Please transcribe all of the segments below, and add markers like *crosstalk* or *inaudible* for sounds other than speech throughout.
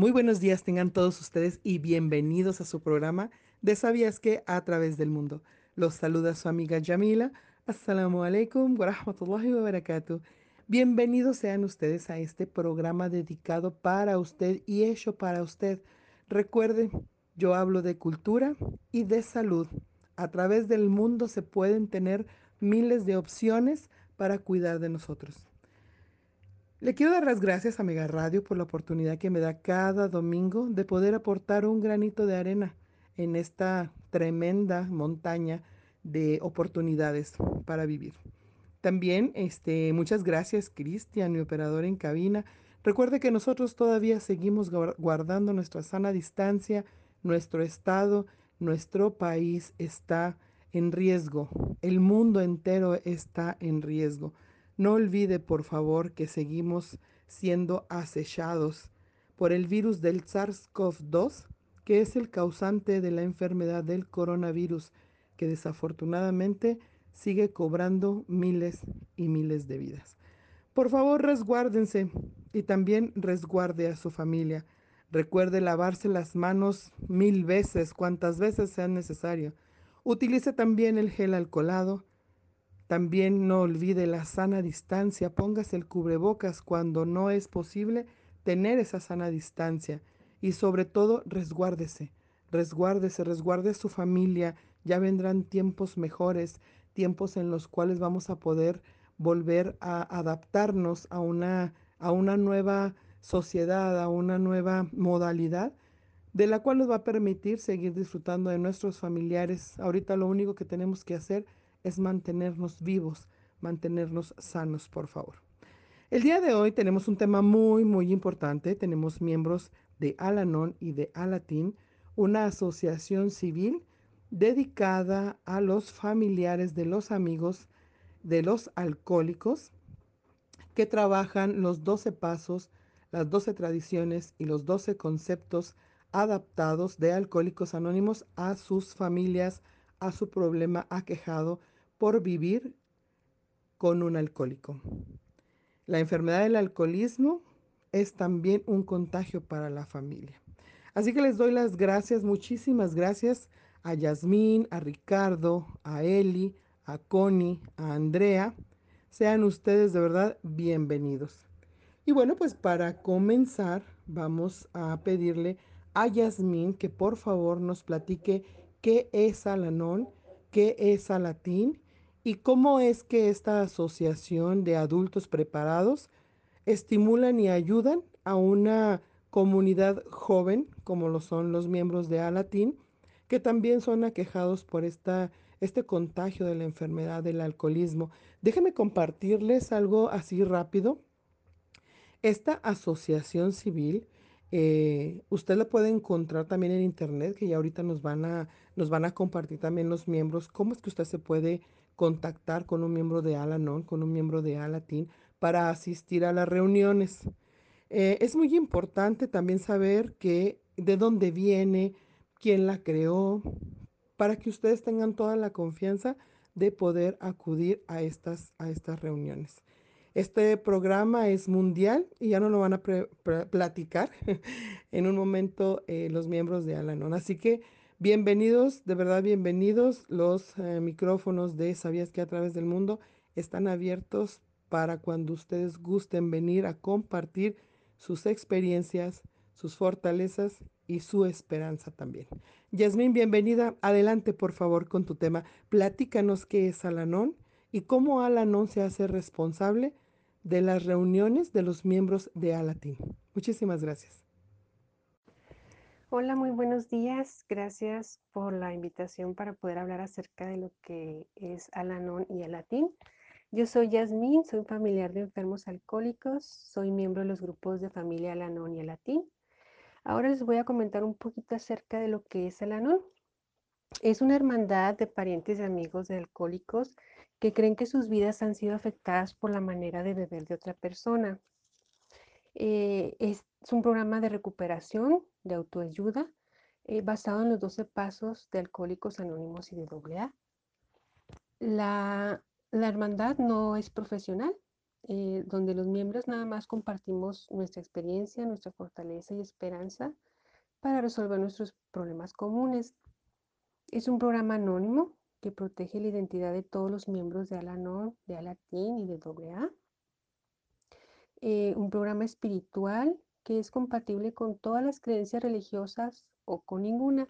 Muy buenos días tengan todos ustedes y bienvenidos a su programa de Sabías que a través del mundo. Los saluda su amiga Yamila. Assalamu alaikum wa rahmatullahi wa. Bienvenidos sean ustedes a este programa dedicado para usted y hecho para usted. Recuerden, yo hablo de cultura y de salud. A través del mundo se pueden tener miles de opciones para cuidar de nosotros. Le quiero dar las gracias a Mega Radio por la oportunidad que me da cada domingo de poder aportar un granito de arena en esta tremenda montaña de oportunidades para vivir. También, este, muchas gracias, Cristian, mi operador en cabina. Recuerde que nosotros todavía seguimos guardando nuestra sana distancia, nuestro estado, nuestro país está en riesgo, el mundo entero está en riesgo. No olvide, por favor, que seguimos siendo acechados por el virus del SARS-CoV-2, que es el causante de la enfermedad del coronavirus, que desafortunadamente sigue cobrando miles y miles de vidas. Por favor, resguárdense y también resguarde a su familia. Recuerde lavarse las manos mil veces, cuantas veces sea necesario. Utilice también el gel alcoholado también no olvide la sana distancia, póngase el cubrebocas cuando no es posible tener esa sana distancia y sobre todo resguárdese, resguárdese, resguarde su familia, ya vendrán tiempos mejores, tiempos en los cuales vamos a poder volver a adaptarnos a una, a una nueva sociedad, a una nueva modalidad de la cual nos va a permitir seguir disfrutando de nuestros familiares. Ahorita lo único que tenemos que hacer mantenernos vivos, mantenernos sanos, por favor. El día de hoy tenemos un tema muy, muy importante. Tenemos miembros de Alanon y de Alatín, una asociación civil dedicada a los familiares de los amigos de los alcohólicos que trabajan los 12 pasos, las 12 tradiciones y los 12 conceptos adaptados de alcohólicos anónimos a sus familias, a su problema aquejado por vivir con un alcohólico. La enfermedad del alcoholismo es también un contagio para la familia. Así que les doy las gracias, muchísimas gracias a Yasmín, a Ricardo, a Eli, a Connie, a Andrea. Sean ustedes de verdad bienvenidos. Y bueno, pues para comenzar vamos a pedirle a Yasmín que por favor nos platique qué es Alanón, qué es Alatín ¿Y cómo es que esta asociación de adultos preparados estimulan y ayudan a una comunidad joven, como lo son los miembros de Alatín, que también son aquejados por esta, este contagio de la enfermedad del alcoholismo? Déjenme compartirles algo así rápido. Esta asociación civil, eh, usted la puede encontrar también en internet, que ya ahorita nos van a, nos van a compartir también los miembros, cómo es que usted se puede contactar con un miembro de Alanon, con un miembro de Alatín, para asistir a las reuniones. Eh, es muy importante también saber que de dónde viene, quién la creó, para que ustedes tengan toda la confianza de poder acudir a estas, a estas reuniones. Este programa es mundial y ya no lo van a platicar *laughs* en un momento eh, los miembros de Alanon. Así que Bienvenidos, de verdad bienvenidos. Los eh, micrófonos de Sabías que a través del mundo están abiertos para cuando ustedes gusten venir a compartir sus experiencias, sus fortalezas y su esperanza también. Yasmín, bienvenida. Adelante, por favor, con tu tema. Platícanos qué es Alanón y cómo Alanón se hace responsable de las reuniones de los miembros de Alatín. Muchísimas gracias. Hola, muy buenos días. Gracias por la invitación para poder hablar acerca de lo que es Alanon y Alatín. Yo soy Yasmín, soy familiar de enfermos alcohólicos, soy miembro de los grupos de familia Alanon y Alatín. Ahora les voy a comentar un poquito acerca de lo que es Alanon. Es una hermandad de parientes y amigos de alcohólicos que creen que sus vidas han sido afectadas por la manera de beber de otra persona. Eh, es, un programa de recuperación, de autoayuda, eh, basado en los 12 pasos de Alcohólicos Anónimos y de AA. La, la hermandad no es profesional, eh, donde los miembros nada más compartimos nuestra experiencia, nuestra fortaleza y esperanza para resolver nuestros problemas comunes. Es un programa anónimo que protege la identidad de todos los miembros de Alanon, de Alatín y de AA. Eh, un programa espiritual que es compatible con todas las creencias religiosas o con ninguna.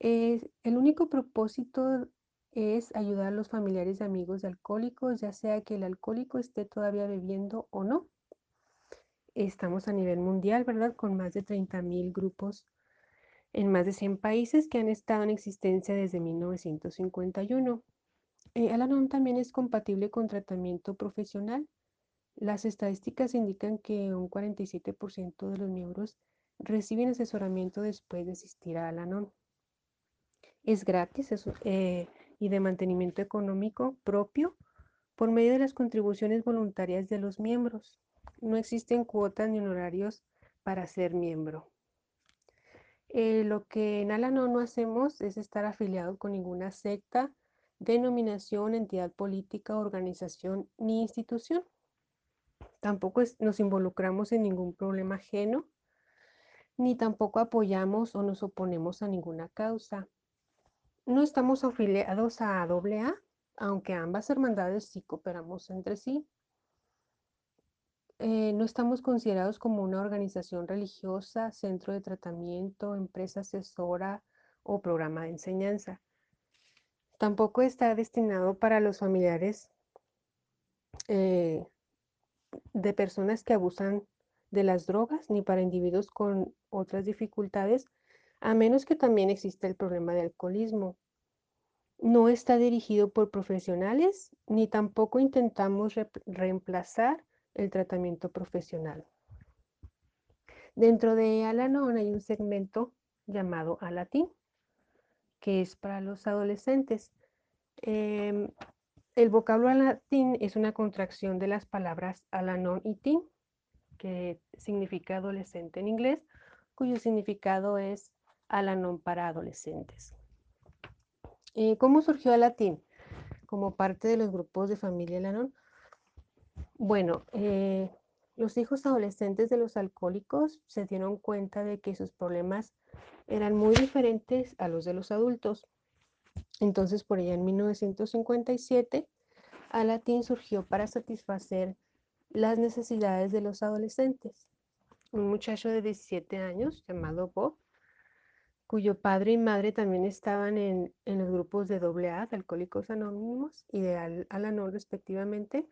el único propósito es ayudar a los familiares y amigos de alcohólicos, ya sea que el alcohólico esté todavía bebiendo o no. Estamos a nivel mundial, ¿verdad? Con más de 30.000 grupos en más de 100 países que han estado en existencia desde 1951. Eh, Alanon también es compatible con tratamiento profesional. Las estadísticas indican que un 47% de los miembros reciben asesoramiento después de asistir a Alanon. Es gratis eh, y de mantenimiento económico propio por medio de las contribuciones voluntarias de los miembros. No existen cuotas ni honorarios para ser miembro. Eh, lo que en Alanon no hacemos es estar afiliado con ninguna secta, denominación, entidad política, organización ni institución. Tampoco nos involucramos en ningún problema ajeno, ni tampoco apoyamos o nos oponemos a ninguna causa. No estamos afiliados a AA, aunque ambas hermandades sí cooperamos entre sí. Eh, no estamos considerados como una organización religiosa, centro de tratamiento, empresa asesora o programa de enseñanza. Tampoco está destinado para los familiares eh, de personas que abusan de las drogas ni para individuos con otras dificultades, a menos que también exista el problema de alcoholismo. No está dirigido por profesionales ni tampoco intentamos reemplazar el tratamiento profesional. Dentro de Alanon hay un segmento llamado Alatín, que es para los adolescentes. Em, el vocablo Alatín es una contracción de las palabras Alanon y Tin, que significa adolescente en inglés, cuyo significado es Alanon para adolescentes. Eh, ¿Cómo surgió Alatín? Como parte de los grupos de familia Alanon, bueno, eh, los hijos adolescentes de los alcohólicos se dieron cuenta de que sus problemas eran muy diferentes a los de los adultos. Entonces, por allá en 1957, Alatín surgió para satisfacer las necesidades de los adolescentes. Un muchacho de 17 años llamado Bob, cuyo padre y madre también estaban en, los grupos de AA, de Alcohólicos Anónimos y de Al Alanón respectivamente,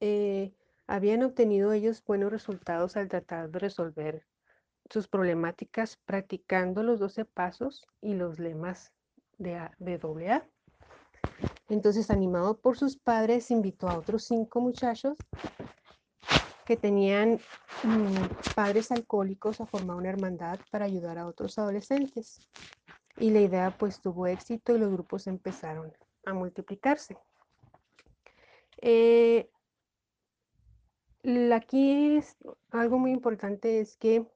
eh, habían obtenido ellos buenos resultados al tratar de resolver sus problemáticas practicando los 12 pasos y los lemas de, AA. Entonces, animado por sus padres, invitó a otros cinco muchachos que tenían mm, padres alcohólicos a formar una hermandad para ayudar a otros adolescentes. Y la idea pues tuvo éxito y los grupos empezaron a multiplicarse. Eh, Aquí es algo muy importante es que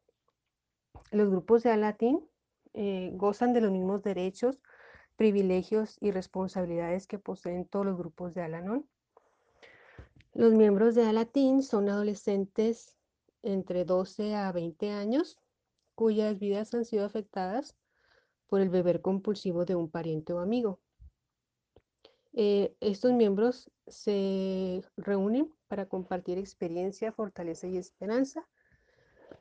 los grupos de Alatín eh, gozan de los mismos derechos, privilegios y responsabilidades que poseen todos los grupos de Alanon. Los miembros de Alatín son adolescentes entre 12 a 20 años cuyas vidas han sido afectadas por el beber compulsivo de un pariente o amigo. Eh, estos miembros se reúnen para compartir experiencia, fortaleza y esperanza.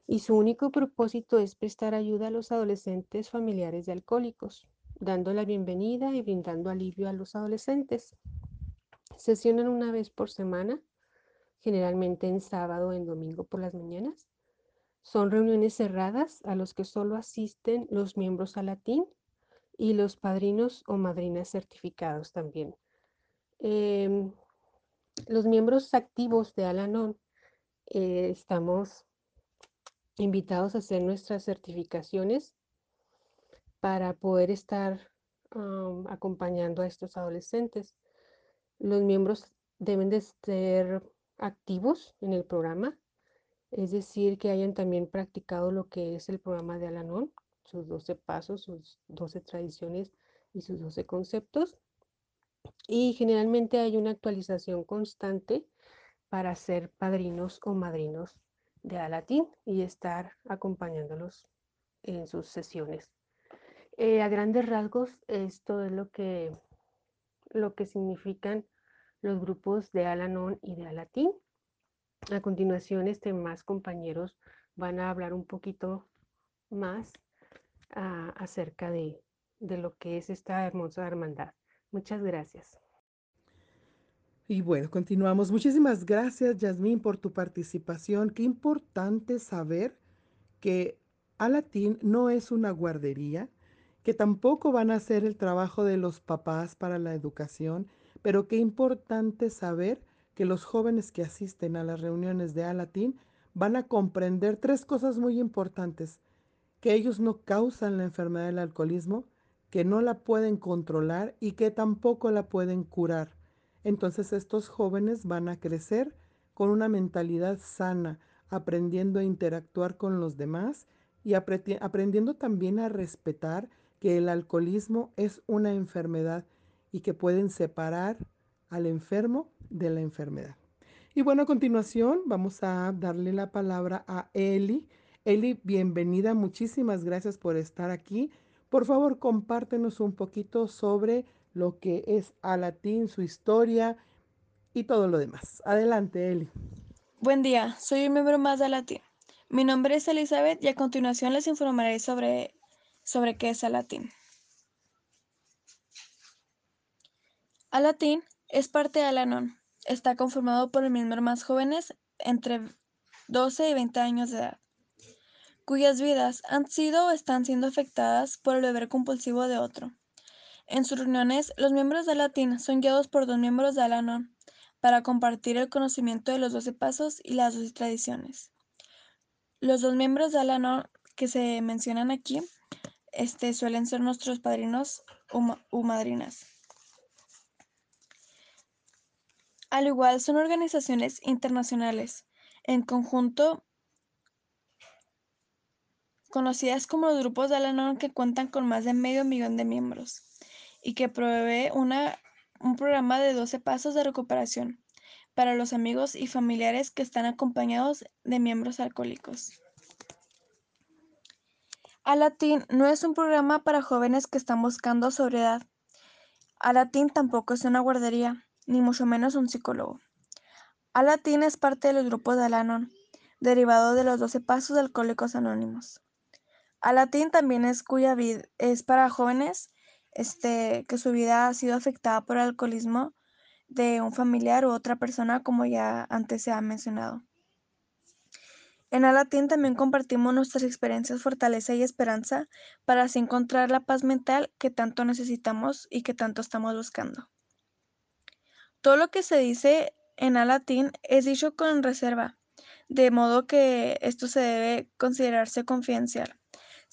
Y su único propósito es prestar ayuda a los adolescentes familiares de alcohólicos, dando la bienvenida y brindando alivio a los adolescentes. Sesionan una vez por semana, generalmente en sábado o en domingo por las mañanas. Son reuniones cerradas a los que solo asisten los miembros a latín y los padrinos o madrinas certificados también. Em, los miembros activos de Alanon eh, estamos invitados a hacer nuestras certificaciones para poder estar acompañando a estos adolescentes. Los miembros deben de ser activos en el programa, es decir, que hayan también practicado lo que es el programa de Alanon, sus 12 pasos, sus 12 tradiciones y sus 12 conceptos y generalmente hay una actualización constante para ser padrinos o madrinos de Alatín y estar acompañándolos en sus sesiones. Eh, a grandes rasgos, esto es lo que, lo que significan los grupos de Alanon y de Alatín. A continuación, este, más compañeros van a hablar un poquito más ah, acerca de, de lo que es esta hermosa hermandad. Muchas gracias. Y bueno, continuamos. Muchísimas gracias, Yasmín, por tu participación. Qué importante saber que Alatín no es una guardería, que tampoco van a hacer el trabajo de los papás para la educación, pero qué importante saber que los jóvenes que asisten a las reuniones de Alatín van a comprender tres cosas muy importantes, que ellos no causan la enfermedad del alcoholismo, que no la pueden controlar y que tampoco la pueden curar. Entonces estos jóvenes van a crecer con una mentalidad sana, aprendiendo a interactuar con los demás y aprendiendo también a respetar que el alcoholismo es una enfermedad y que pueden separar al enfermo de la enfermedad. Y bueno, a continuación vamos a darle la palabra a Eli. Eli, bienvenida, muchísimas gracias por estar aquí. Por favor, compártenos un poquito sobre lo que es Alatín, su historia y todo lo demás. Adelante, Eli. Buen día, soy un miembro más de Alatín. Mi nombre es Elizabeth y a continuación les informaré sobre, sobre qué es Alatín. Alatín es parte de Alanon. Está conformado por miembros más jóvenes entre 12 y 20 años de edad cuyas vidas han sido o están siendo afectadas por el beber compulsivo de otro. En sus reuniones, los miembros de Latín son guiados por dos miembros de Alanon para compartir el conocimiento de los doce pasos y las doce tradiciones. Los dos miembros de Alanon que se mencionan aquí este, suelen ser nuestros padrinos o madrinas. Al igual, son organizaciones internacionales. En conjunto, conocidas como grupos de Alanon que cuentan con más de medio millón de miembros y que provee una, un programa de 12 pasos de recuperación para los amigos y familiares que están acompañados de miembros alcohólicos. Alatín no es un programa para jóvenes que están buscando sobriedad. Alatín tampoco es una guardería, ni mucho menos un psicólogo. Alatín es parte de los grupos de Alanon, derivado de los 12 pasos de Alcohólicos Anónimos. Alatín también es cuya vida es para jóvenes este, que su vida ha sido afectada por el alcoholismo de un familiar u otra persona, como ya antes se ha mencionado. En Alatín también compartimos nuestras experiencias, fortaleza y esperanza para así encontrar la paz mental que tanto necesitamos y que tanto estamos buscando. Todo lo que se dice en Alatín es dicho con reserva, de modo que esto se debe considerarse confidencial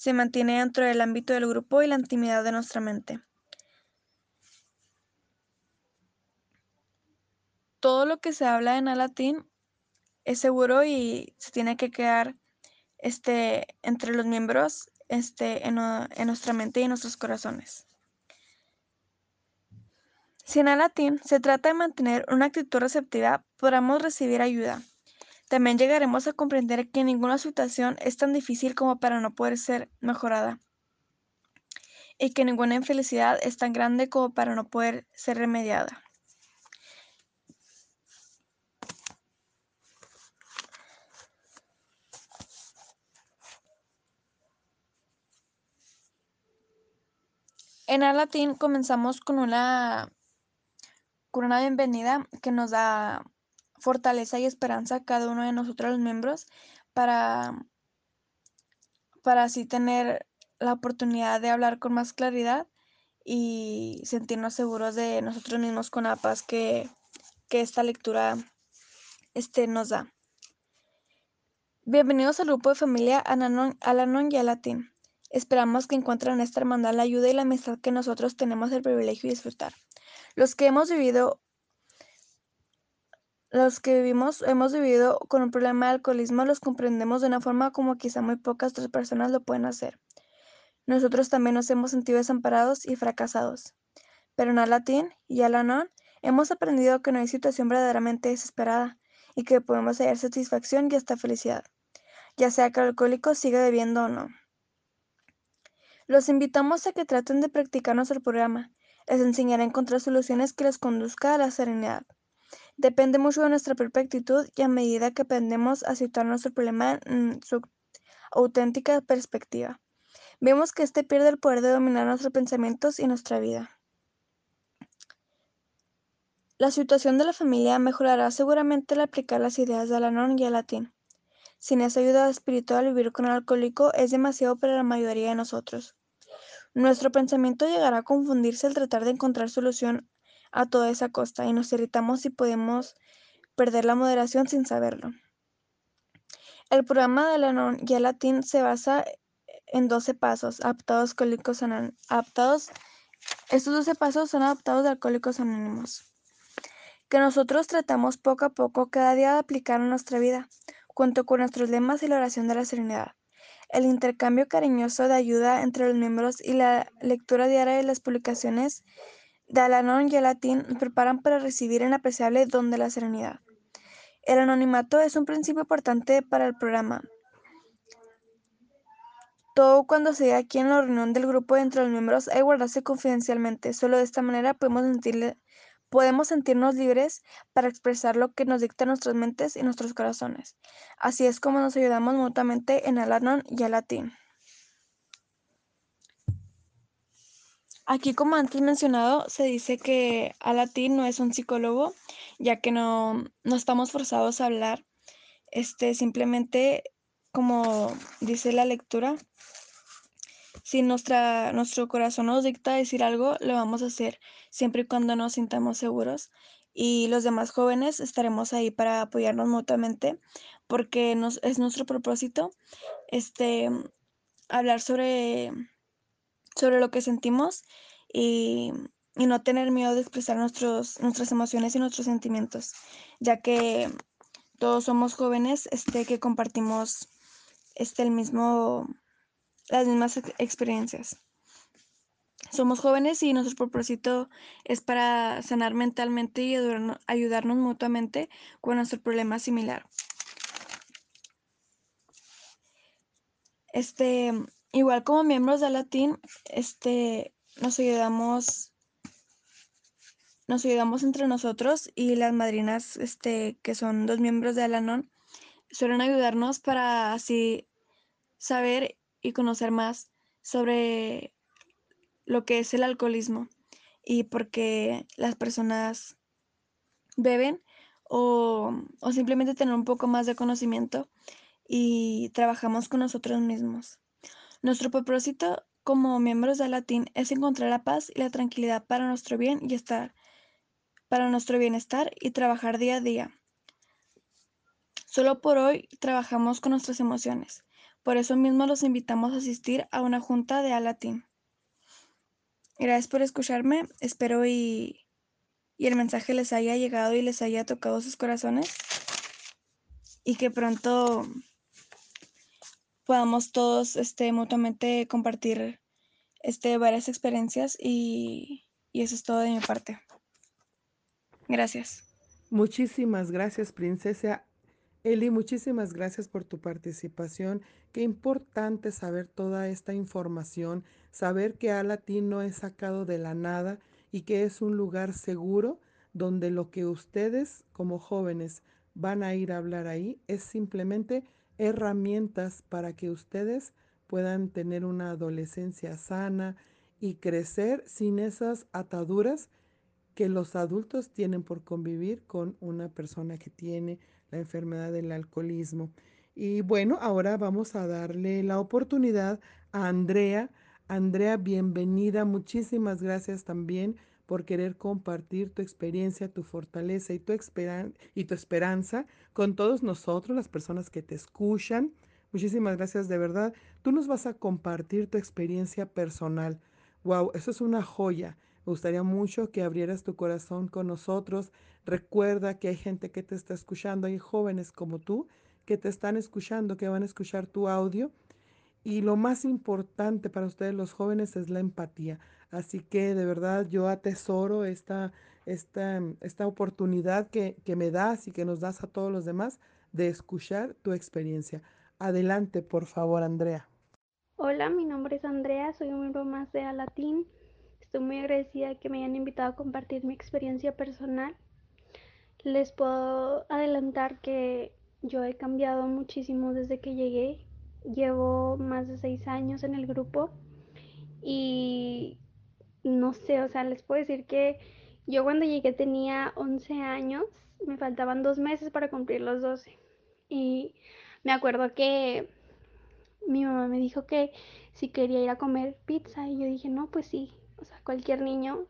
se mantiene dentro del ámbito del grupo y la intimidad de nuestra mente. Todo lo que se habla en latín es seguro y se tiene que quedar este, entre los miembros este, en, en nuestra mente y en nuestros corazones. Si en latín se trata de mantener una actitud receptiva, podamos recibir ayuda, también llegaremos a comprender que ninguna situación es tan difícil como para no poder ser mejorada y que ninguna infelicidad es tan grande como para no poder ser remediada. En el latín comenzamos con una, con una bienvenida que nos da fortaleza y esperanza a cada uno de nosotros los miembros para, para así tener la oportunidad de hablar con más claridad y sentirnos seguros de nosotros mismos con la paz que, esta lectura este, nos da. Bienvenidos al grupo de familia Alanon y Alatín. Esperamos que encuentren en esta hermandad la ayuda y la amistad que nosotros tenemos el privilegio de disfrutar. Los que hemos vivido los que vivimos, hemos vivido con un problema de alcoholismo los comprendemos de una forma como quizá muy pocas otras personas lo pueden hacer. Nosotros también nos hemos sentido desamparados y fracasados. Pero en Alatín y Alanon hemos aprendido que no hay situación verdaderamente desesperada y que podemos hallar satisfacción y hasta felicidad, ya sea que el alcohólico siga bebiendo o no. Los invitamos a que traten de practicar nuestro programa. Les enseñará a encontrar soluciones que les conduzca a la serenidad. Depende mucho de nuestra propia actitud y a medida que aprendemos a situar nuestro problema en su auténtica perspectiva, vemos que éste pierde el poder de dominar nuestros pensamientos y nuestra vida. La situación de la familia mejorará seguramente al aplicar las ideas de Alanon y Alatín. Sin esa ayuda espiritual, vivir con el alcohólico es demasiado para la mayoría de nosotros. Nuestro pensamiento llegará a confundirse al tratar de encontrar solución a toda esa costa y nos irritamos si podemos perder la moderación sin saberlo. El programa de Alanon y Alatín se basa en 12 pasos adaptados alcohólicos adaptados estos 12 pasos son adaptados de alcohólicos anónimos que nosotros tratamos poco a poco cada día de aplicar en nuestra vida, junto con nuestros lemas y la oración de la serenidad el intercambio cariñoso de ayuda entre los miembros y la lectura diaria de las publicaciones de Alanon y Alatín nos preparan para recibir el apreciable don de la serenidad. El anonimato es un principio importante para el programa. Todo cuando se aquí en la reunión del grupo entre los miembros hay guardarse confidencialmente. Solo de esta manera podemos sentirle, Podemos sentirnos libres para expresar lo que nos dictan nuestras mentes y nuestros corazones. Así es como nos ayudamos mutuamente en Alanon y Alatín. Aquí, como antes mencionado, se dice que Alatín no es un psicólogo, ya que no, no estamos forzados a hablar. Este, simplemente, como dice la lectura, si nuestra, nuestro corazón nos dicta decir algo, lo vamos a hacer siempre y cuando nos sintamos seguros. Y los demás jóvenes estaremos ahí para apoyarnos mutuamente porque nos, es nuestro propósito este, hablar sobre, sobre lo que sentimos y, y no tener miedo de expresar nuestros, nuestras emociones y nuestros sentimientos, ya que todos somos jóvenes este, que compartimos este, el mismo las mismas experiencias. Somos jóvenes y nuestro propósito es para sanar mentalmente y ayudarnos mutuamente con nuestro problema similar. Este, igual como miembros de Latín, este, nos ayudamos, nos ayudamos entre nosotros y las madrinas, este, que son dos miembros de Alanon, suelen ayudarnos para así saber y conocer más sobre lo que es el alcoholismo y por qué las personas beben o, simplemente tener un poco más de conocimiento y trabajamos con nosotros mismos. Nuestro propósito como miembros de Latín es encontrar la paz y la tranquilidad para nuestro bien y estar para nuestro bienestar y trabajar día a día. Solo por hoy trabajamos con nuestras emociones. Por eso mismo los invitamos a asistir a una junta de Alatín. Gracias por escucharme. Espero y, el mensaje les haya llegado y les haya tocado sus corazones. Y que pronto podamos todos este, mutuamente compartir este, varias experiencias y, y eso es todo de mi parte. Gracias. Muchísimas gracias, princesa. Eli, muchísimas gracias por tu participación. Qué importante saber toda esta información, saber que Alatín no es sacado de la nada y que es un lugar seguro donde lo que ustedes como jóvenes van a ir a hablar ahí es simplemente herramientas para que ustedes puedan tener una adolescencia sana y crecer sin esas ataduras que los adultos tienen por convivir con una persona que tiene la enfermedad del alcoholismo. Y bueno, ahora vamos a darle la oportunidad a Andrea. Andrea, bienvenida. Muchísimas gracias también por querer compartir tu experiencia, tu fortaleza y tu, y tu esperanza con todos nosotros, las personas que te escuchan. Muchísimas gracias de verdad. Tú nos vas a compartir tu experiencia personal. Wow, eso es una joya. Me gustaría mucho que abrieras tu corazón con nosotros. Recuerda que hay gente que te está escuchando, hay jóvenes como tú que te están escuchando, que van a escuchar tu audio. Y lo más importante para ustedes los jóvenes es la empatía. Así que de verdad yo atesoro esta, esta, esta oportunidad que, que me das y que nos das a todos los demás de escuchar tu experiencia. Adelante, por favor, Andrea. Hola, mi nombre es Andrea, soy un miembro más de Alatín. Estoy muy agradecida de que me hayan invitado a compartir mi experiencia personal. Les puedo adelantar que yo he cambiado muchísimo desde que llegué. Llevo más de seis años en el grupo y no sé, o sea, les puedo decir que yo cuando llegué tenía 11 años, me faltaban dos meses para cumplir los 12. Y me acuerdo que mi mamá me dijo que si quería ir a comer pizza y yo dije, no, pues sí, o sea, cualquier niño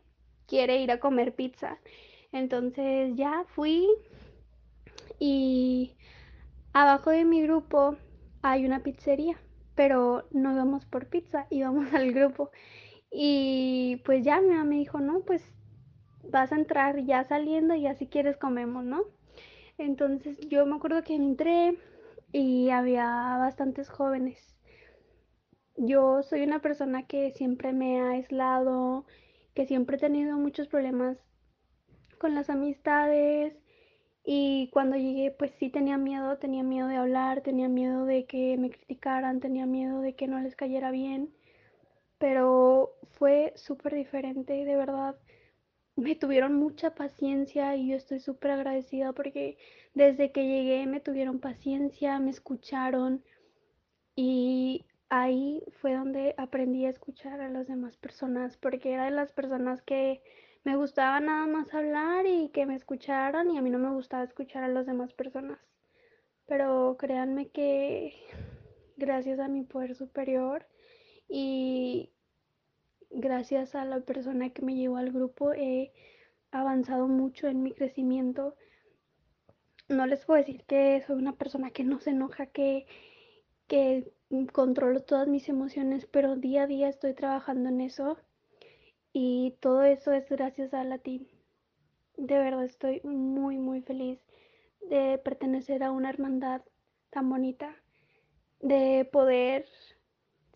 quiere ir a comer pizza. Entonces ya fui y abajo de mi grupo hay una pizzería, pero no íbamos por pizza, *laughs* íbamos al grupo. Y pues ya mi mamá me dijo, no, pues vas a entrar ya saliendo y ya si quieres comemos, ¿no? Entonces yo me acuerdo que entré y había bastantes jóvenes. Yo soy una persona que siempre me ha aislado, que siempre he tenido muchos problemas con las amistades y cuando llegué pues sí tenía miedo, tenía miedo de hablar, tenía miedo de que me criticaran, tenía miedo de que no les cayera bien, pero fue súper diferente, de verdad. Me tuvieron mucha paciencia y yo estoy súper agradecida porque desde que llegué me tuvieron paciencia, me escucharon y ahí fue donde aprendí a escuchar a las demás personas porque era de las personas que me gustaba nada más hablar y que me escucharan y a mí no me gustaba escuchar a las demás personas. Pero créanme que *laughs* gracias a mi poder superior y gracias a la persona que me llevó al grupo he avanzado mucho en mi crecimiento. No les puedo decir que soy una persona que no se enoja, que, que controlo todas mis emociones, pero día a día estoy trabajando en eso y todo eso es gracias a Latín. De verdad estoy muy, muy feliz de pertenecer a una hermandad tan bonita, de poder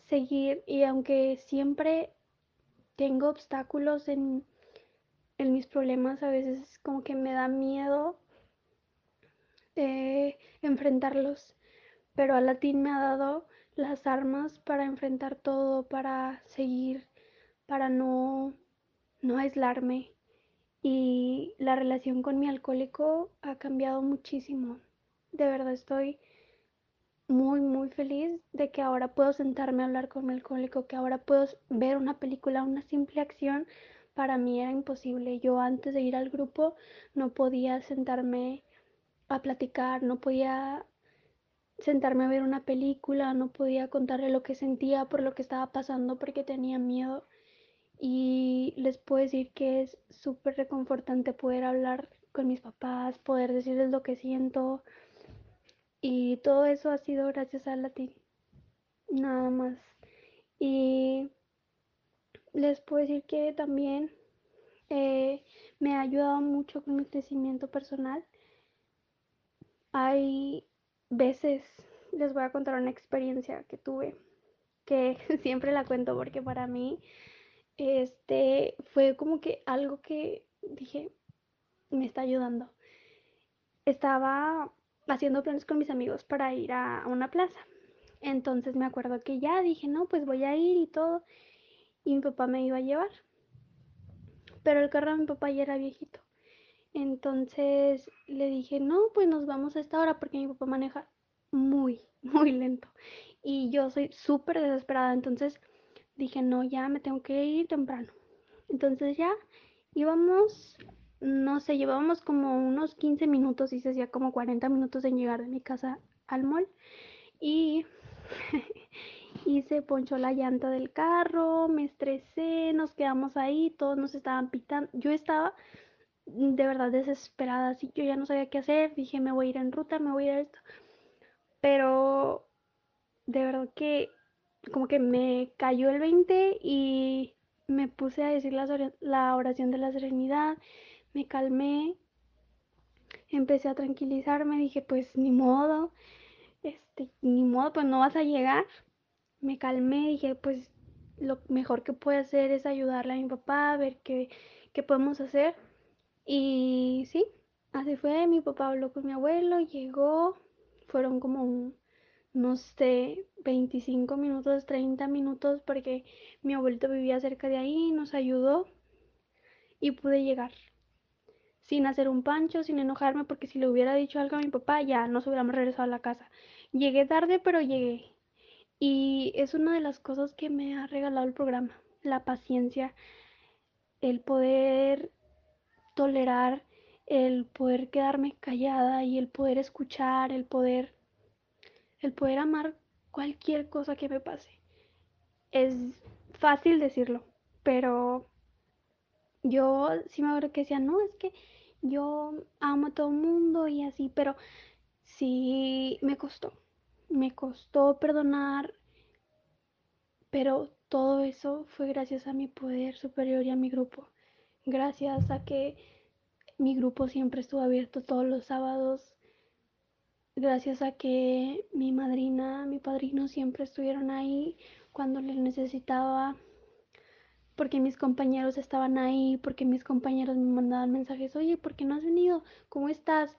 seguir y aunque siempre tengo obstáculos en, en mis problemas, a veces como que me da miedo eh, enfrentarlos, pero a Latín me ha dado las armas para enfrentar todo, para seguir, para no, no aislarme. Y la relación con mi alcohólico ha cambiado muchísimo. De verdad estoy muy, muy feliz de que ahora puedo sentarme a hablar con mi alcohólico, que ahora puedo ver una película, una simple acción. Para mí era imposible. Yo antes de ir al grupo no podía sentarme a platicar, no podía sentarme a ver una película, no podía contarle lo que sentía por lo que estaba pasando porque tenía miedo. Y les puedo decir que es súper reconfortante poder hablar con mis papás, poder decirles lo que siento, y todo eso ha sido gracias a Latín. Nada más. Y les puedo decir que también eh, me ha ayudado mucho con mi crecimiento personal. Hay veces, les voy a contar una experiencia que tuve, que *laughs* siempre la cuento porque para mí este fue como que algo que dije me está ayudando. Estaba haciendo planes con mis amigos para ir a, una plaza. Entonces me acuerdo que ya dije, no, pues voy a ir y todo. Y mi papá me iba a llevar. Pero el carro de mi papá ya era viejito. Entonces le dije, no, pues nos vamos a esta hora porque mi papá maneja muy, *laughs* muy lento. Y yo soy súper desesperada. Entonces dije, no, ya me tengo que ir temprano. Entonces ya íbamos no sé, llevábamos como unos 15 minutos y se hacía como 40 minutos en llegar de mi casa al mall. Y, *laughs* y se ponchó la llanta del carro, me estresé, nos quedamos ahí, todos nos estaban pitando. Yo estaba de verdad desesperada, así yo ya no sabía qué hacer, dije me voy a ir en ruta, me voy a ir a esto. Pero de verdad que como que me cayó el 20 y me puse a decir la oración de la serenidad me calmé, empecé a tranquilizarme, dije, pues ni modo, este, ni modo, pues no vas a llegar. Me calmé, dije, pues lo mejor que puedo hacer es ayudarle a mi papá, a ver qué, qué podemos hacer. Y sí, así fue, mi papá habló con mi abuelo, llegó, fueron como, no sé, 25 minutos, 30 minutos, porque mi abuelito vivía cerca de ahí, nos ayudó y pude llegar sin hacer un pancho, sin enojarme, porque si le hubiera dicho algo a mi papá, ya nos hubiéramos regresado a la casa. Llegué tarde, pero llegué. Y es una de las cosas que me ha regalado el programa, la paciencia, el poder tolerar, el poder quedarme callada y el poder escuchar, el poder, el poder amar cualquier cosa que me pase. Es fácil decirlo, pero yo sí me acuerdo que decía, no, es que yo amo a todo el mundo y así, pero sí me costó, me costó perdonar, pero todo eso fue gracias a mi poder superior y a mi grupo, gracias a que mi grupo siempre estuvo abierto todos los sábados, gracias a que mi madrina, mi padrino siempre estuvieron ahí cuando les necesitaba, porque mis compañeros estaban ahí, porque mis compañeros me mandaban mensajes, oye, ¿por qué no has venido? ¿Cómo estás?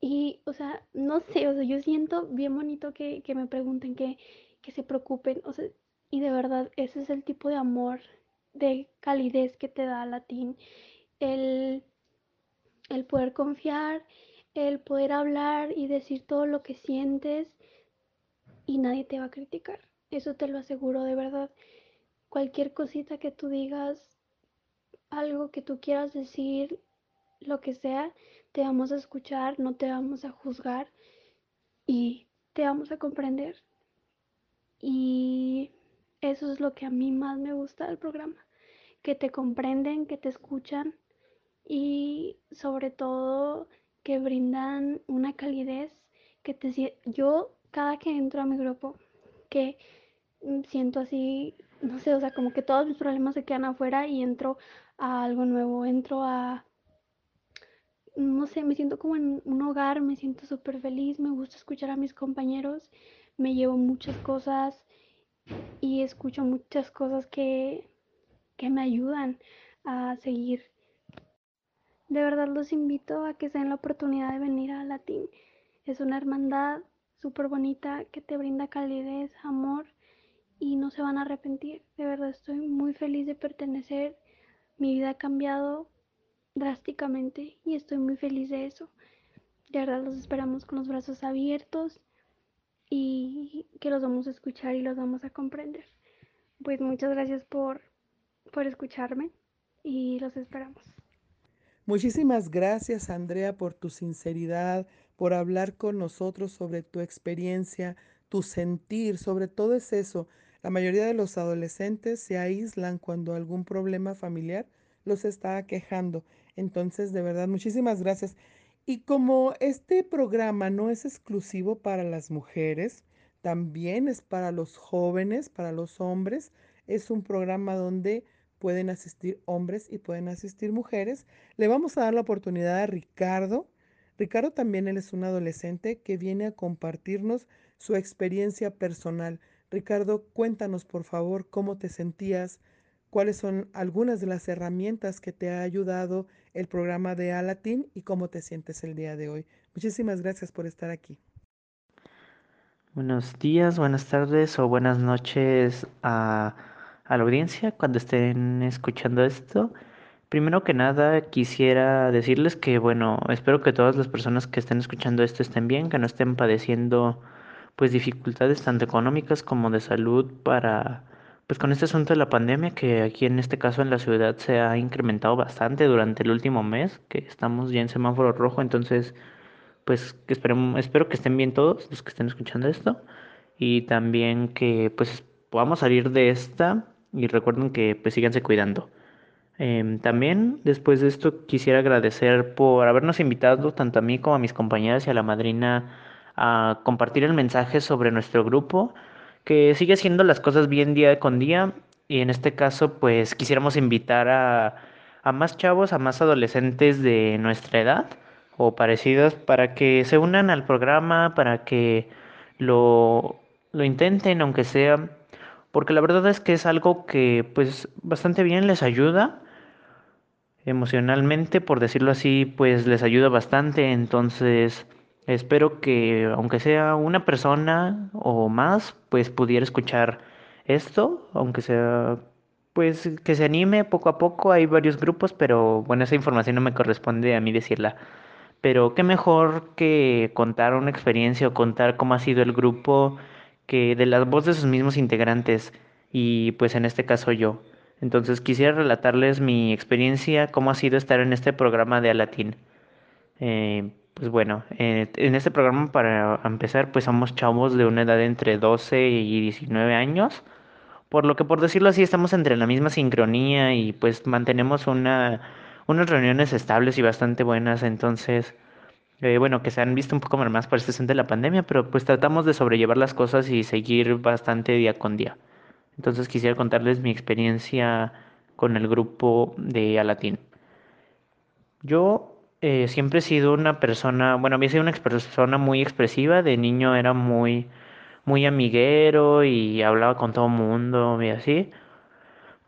Y, o sea, no sé, o sea, yo siento bien bonito que, que me pregunten, que, que se preocupen, o sea, y de verdad, ese es el tipo de amor, de calidez que te da Latín, el, el poder confiar, el poder hablar y decir todo lo que sientes y nadie te va a criticar, eso te lo aseguro de verdad. Cualquier cosita que tú digas, algo que tú quieras decir, lo que sea, te vamos a escuchar, no te vamos a juzgar y te vamos a comprender. Y eso es lo que a mí más me gusta del programa, que te comprenden, que te escuchan y sobre todo que brindan una calidez que te yo cada que entro a mi grupo que siento así no sé, o sea, como que todos mis problemas se quedan afuera y entro a algo nuevo, entro a, no sé, me siento como en un hogar, me siento súper feliz, me gusta escuchar a mis compañeros, me llevo muchas cosas y escucho muchas cosas que, que me ayudan a seguir. De verdad los invito a que se den la oportunidad de venir a Latín. Es una hermandad súper bonita que te brinda calidez, amor y no se van a arrepentir. De verdad estoy muy feliz de pertenecer. Mi vida ha cambiado drásticamente y estoy muy feliz de eso. De verdad los esperamos con los brazos abiertos y que los vamos a escuchar y los vamos a comprender. Pues muchas gracias por, por escucharme y los esperamos. Muchísimas gracias Andrea por tu sinceridad, por hablar con nosotros sobre tu experiencia, tu sentir, sobre todo es eso, la mayoría de los adolescentes se aíslan cuando algún problema familiar los está quejando. Entonces, de verdad, muchísimas gracias. Y como este programa no es exclusivo para las mujeres, también es para los jóvenes, para los hombres, es un programa donde pueden asistir hombres y pueden asistir mujeres. Le vamos a dar la oportunidad a Ricardo. Ricardo también él es un adolescente que viene a compartirnos su experiencia personal. Ricardo, cuéntanos por favor cómo te sentías, cuáles son algunas de las herramientas que te ha ayudado el programa de Alatin y cómo te sientes el día de hoy. Muchísimas gracias por estar aquí. Buenos días, buenas tardes o buenas noches a, a la audiencia cuando estén escuchando esto. Primero que nada, quisiera decirles que, bueno, espero que todas las personas que estén escuchando esto estén bien, que no estén padeciendo pues dificultades tanto económicas como de salud para pues con este asunto de la pandemia que aquí en este caso en la ciudad se ha incrementado bastante durante el último mes, que estamos ya en semáforo rojo, entonces pues que espero que estén bien todos los que estén escuchando esto y también que pues podamos salir de esta y recuerden que pues síganse cuidando. Em, también después de esto quisiera agradecer por habernos invitado tanto a mí como a mis compañeras y a la madrina a compartir el mensaje sobre nuestro grupo, que sigue haciendo las cosas bien día con día y en este caso pues quisiéramos invitar a, a más chavos, a más adolescentes de nuestra edad o parecidos para que se unan al programa, para que lo, lo intenten aunque sea, porque la verdad es que es algo que pues bastante bien les ayuda emocionalmente, por decirlo así, pues les ayuda bastante. Entonces, espero que aunque sea una persona o más, pues pudiera escuchar esto, aunque sea pues que se anime poco a poco. Hay varios grupos, pero bueno, esa información no me corresponde a mí decirla. Pero qué mejor que contar una experiencia o contar cómo ha sido el grupo que de las voces de sus mismos integrantes y pues en este caso yo. Entonces quisiera relatarles mi experiencia, cómo ha sido estar en este programa de Alatín. Eh, pues bueno, eh, en este programa para empezar pues somos chavos de una edad entre 12 y 19 años. Por lo que por decirlo así estamos entre la misma sincronía y pues mantenemos una, unas reuniones estables y bastante buenas. Entonces, eh, bueno, que se han visto un poco más por este de la pandemia, pero pues tratamos de sobrellevar las cosas y seguir bastante día con día. Entonces quisiera contarles mi experiencia con el grupo de Alatín. Yo eh, siempre he sido una persona, bueno, había sido una persona muy expresiva, de niño era muy, muy amiguero y hablaba con todo el mundo y así.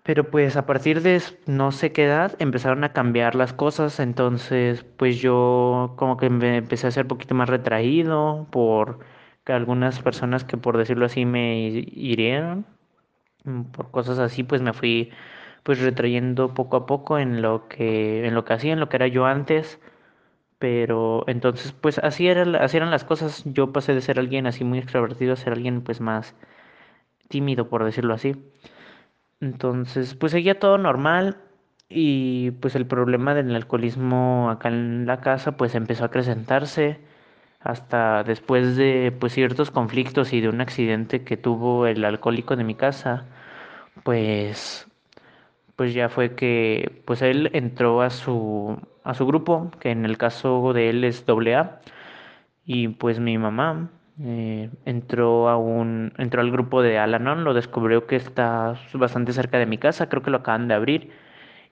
Pero pues a partir de no sé qué edad empezaron a cambiar las cosas, entonces pues yo como que me empecé a ser un poquito más retraído por algunas personas que por decirlo así me hirieron Mm, por cosas así, pues me fui pues retrayendo poco a poco en lo que en lo que hacía, en lo que era yo antes. Pero entonces pues así era, así eran las cosas. Yo pasé de ser alguien así muy extrovertido a ser alguien pues más tímido, por decirlo así. Entonces, pues seguía todo normal y pues el problema del alcoholismo acá en la casa pues empezó a acrecentarse hasta después de pues ciertos conflictos y de un accidente que tuvo el alcohólico de mi casa, pues pues ya fue que pues él entró a su a su grupo, que en el caso de él es AA, y pues mi mamá eh, entró a un entró al grupo de Alanon, lo descubrió que está bastante cerca de mi casa, creo que lo acaban de abrir,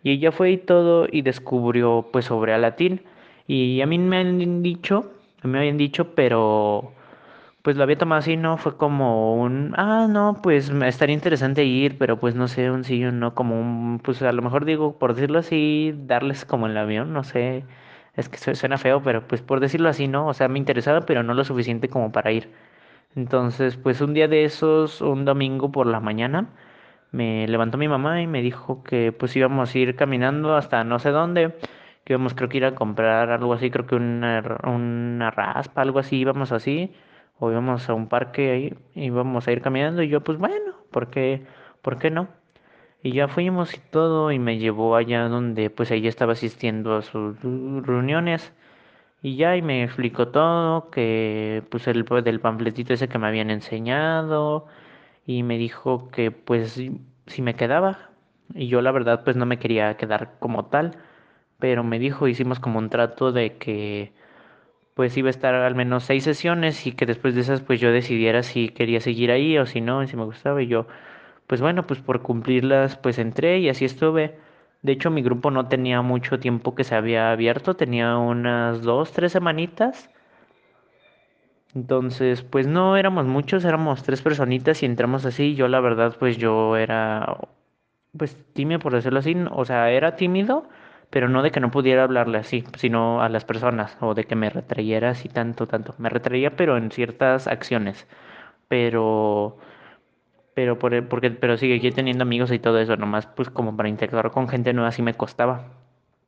y ella fue y todo y descubrió pues sobre Alatín, y a mí me han dicho me habían dicho, pero pues lo había tomado así, ¿no? Fue como un, ah, no, pues estaría interesante ir, pero pues no sé, un sí o no, como un, pues a lo mejor digo, por decirlo así, darles como el avión, no sé, es que suena feo, pero pues por decirlo así, ¿no? O sea, me interesaba, pero no lo suficiente como para ir. Entonces, pues un día de esos, un domingo por la mañana, me levantó mi mamá y me dijo que pues íbamos a ir caminando hasta no sé dónde que íbamos creo que ir a comprar algo así, creo que una, una raspa, algo así, íbamos así, o íbamos a un parque ahí, íbamos a ir caminando y yo pues bueno, ¿por qué, ¿por qué no? Y ya fuimos y todo y me llevó allá donde pues ella estaba asistiendo a sus reuniones y ya y me explicó todo, que pues el del panfletito ese que me habían enseñado y me dijo que pues si me quedaba y yo la verdad pues no me quería quedar como tal pero me dijo, hicimos como un trato de que pues iba a estar al menos seis sesiones y que después de esas pues yo decidiera si quería seguir ahí o si no, y si me gustaba y yo pues bueno, pues por cumplirlas pues entré y así estuve. De hecho mi grupo no tenía mucho tiempo que se había abierto, tenía unas dos, tres semanitas. Entonces, pues no éramos muchos, éramos tres personitas y entramos así. Yo la verdad, pues yo era, pues tímido por decirlo así, o sea, era tímido, pero no de que no pudiera hablarle así, sino a las personas, o de que me retrayera así tanto, tanto. Me retraía, pero en ciertas acciones. Pero, pero, por, porque, pero sigue teniendo amigos y todo eso, nomás pues como para interactuar con gente nueva sí me costaba.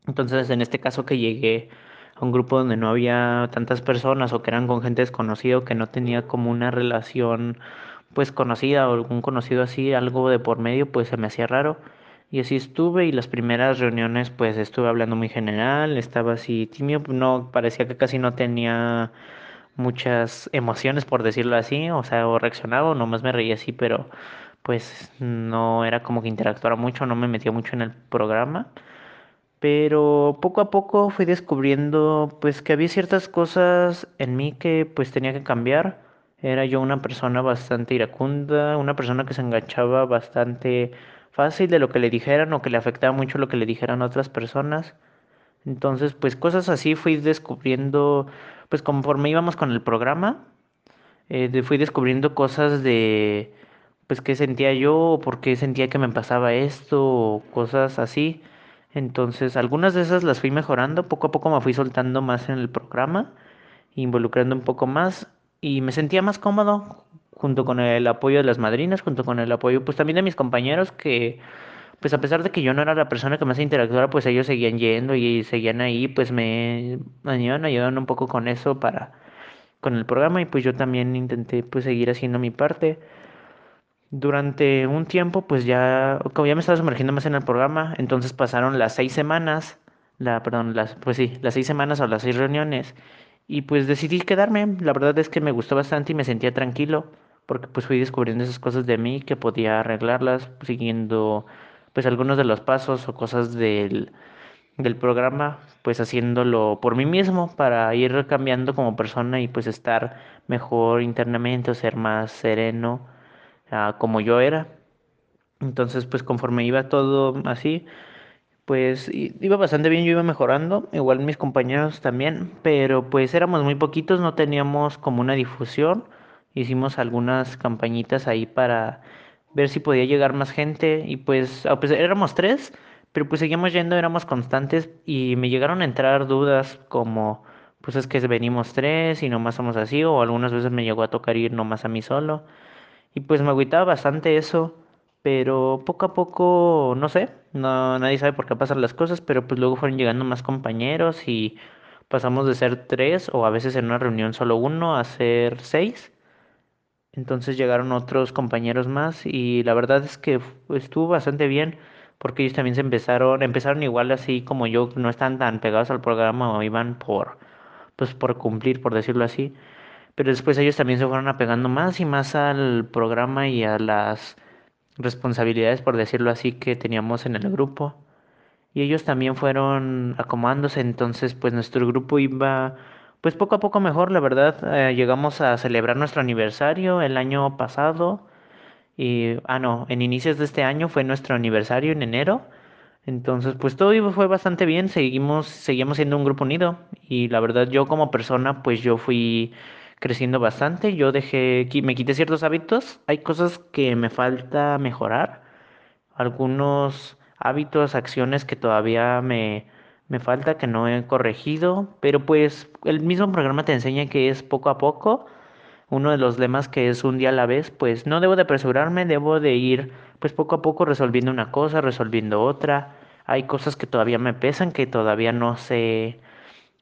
Entonces, en este caso que llegué a un grupo donde no había tantas personas o que eran con gente desconocida que no tenía como una relación pues conocida o algún conocido así, algo de por medio, pues se me hacía raro. Y así estuve y las primeras reuniones pues estuve hablando muy general, estaba así tímido, no parecía que casi no tenía muchas emociones por decirlo así, o sea, o reaccionaba o nomás me reía así, pero pues no era como que interactuara mucho, no me metía mucho en el programa. Pero poco a poco fui descubriendo pues que había ciertas cosas en mí que pues tenía que cambiar. Era yo una persona bastante iracunda, una persona que se enganchaba bastante fácil de lo que le dijeran o que le afectaba mucho lo que le dijeran otras personas. Entonces, pues cosas así fui descubriendo, pues conforme íbamos con el programa, eh, fui descubriendo cosas de, pues qué sentía yo o por qué sentía que me pasaba esto o cosas así. Entonces, algunas de esas las fui mejorando, poco a poco me fui soltando más en el programa, involucrando un poco más y me sentía más cómodo junto con el apoyo de las madrinas, junto con el apoyo pues también de mis compañeros que pues a pesar de que yo no era la persona que más interactuara, pues ellos seguían yendo y seguían ahí, pues me ayudaron, ayudaron un poco con eso para con el programa y pues yo también intenté pues seguir haciendo mi parte. Durante un tiempo pues ya, como ya me estaba sumergiendo más en el programa, entonces pasaron las seis semanas, la, perdón, las, pues sí, las seis semanas o las seis reuniones y pues decidí quedarme. La verdad es que me gustó bastante y me sentía tranquilo porque pues fui descubriendo esas cosas de mí que podía arreglarlas siguiendo pues algunos de los pasos o cosas del, del programa, pues haciéndolo por mí mismo para ir cambiando como persona y pues estar mejor internamente o ser más sereno uh, como yo era. Entonces pues conforme iba todo así, pues iba bastante bien, yo iba mejorando, igual mis compañeros también, pero pues éramos muy poquitos, no teníamos como una difusión, hicimos algunas campañitas ahí para ver si podía llegar más gente y pues, pues éramos tres, pero pues seguíamos yendo, éramos constantes y me llegaron a entrar dudas como pues es que venimos tres y nomás somos así o algunas veces me llegó a tocar ir nomás a mí solo y pues me agüitaba bastante eso, pero poco a poco, no sé, no, nadie sabe por qué pasan las cosas, pero pues luego fueron llegando más compañeros y pasamos de ser tres o a veces en una reunión solo uno a ser seis. Entonces llegaron otros compañeros más y la verdad es que estuvo bastante bien porque ellos también se empezaron, empezaron igual así como yo, no están tan pegados al programa o iban por, pues por cumplir, por decirlo así. Pero después ellos también se fueron apegando más y más al programa y a las responsabilidades, por decirlo así, que teníamos en el grupo. Y ellos también fueron acomodándose, entonces pues nuestro grupo iba pues poco a poco mejor, la verdad. Eh, llegamos a celebrar nuestro aniversario el año pasado. Y, ah, no, en inicios de este año fue nuestro aniversario en enero. Entonces, pues todo fue bastante bien. Seguimos, seguimos siendo un grupo unido. Y la verdad, yo como persona, pues yo fui creciendo bastante. Yo dejé, me quité ciertos hábitos. Hay cosas que me falta mejorar. Algunos hábitos, acciones que todavía me, me falta que no he corregido, pero pues el mismo programa te enseña que es poco a poco. Uno de los lemas que es un día a la vez, pues no debo de apresurarme, debo de ir pues poco a poco resolviendo una cosa, resolviendo otra. Hay cosas que todavía me pesan, que todavía no sé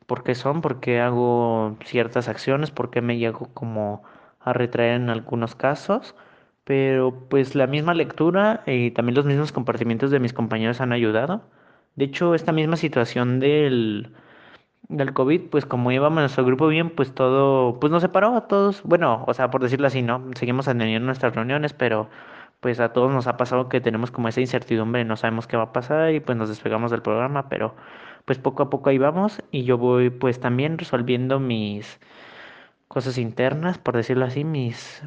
por qué son, por qué hago ciertas acciones, por qué me llego como a retraer en algunos casos. Pero pues la misma lectura y también los mismos compartimientos de mis compañeros han ayudado. De hecho, esta misma situación del, del COVID, pues como íbamos nuestro grupo bien, pues todo, pues nos separó a todos. Bueno, o sea, por decirlo así, ¿no? Seguimos teniendo nuestras reuniones, pero pues a todos nos ha pasado que tenemos como esa incertidumbre, no sabemos qué va a pasar y pues nos despegamos del programa, pero pues poco a poco ahí vamos y yo voy pues también resolviendo mis cosas internas, por decirlo así, mis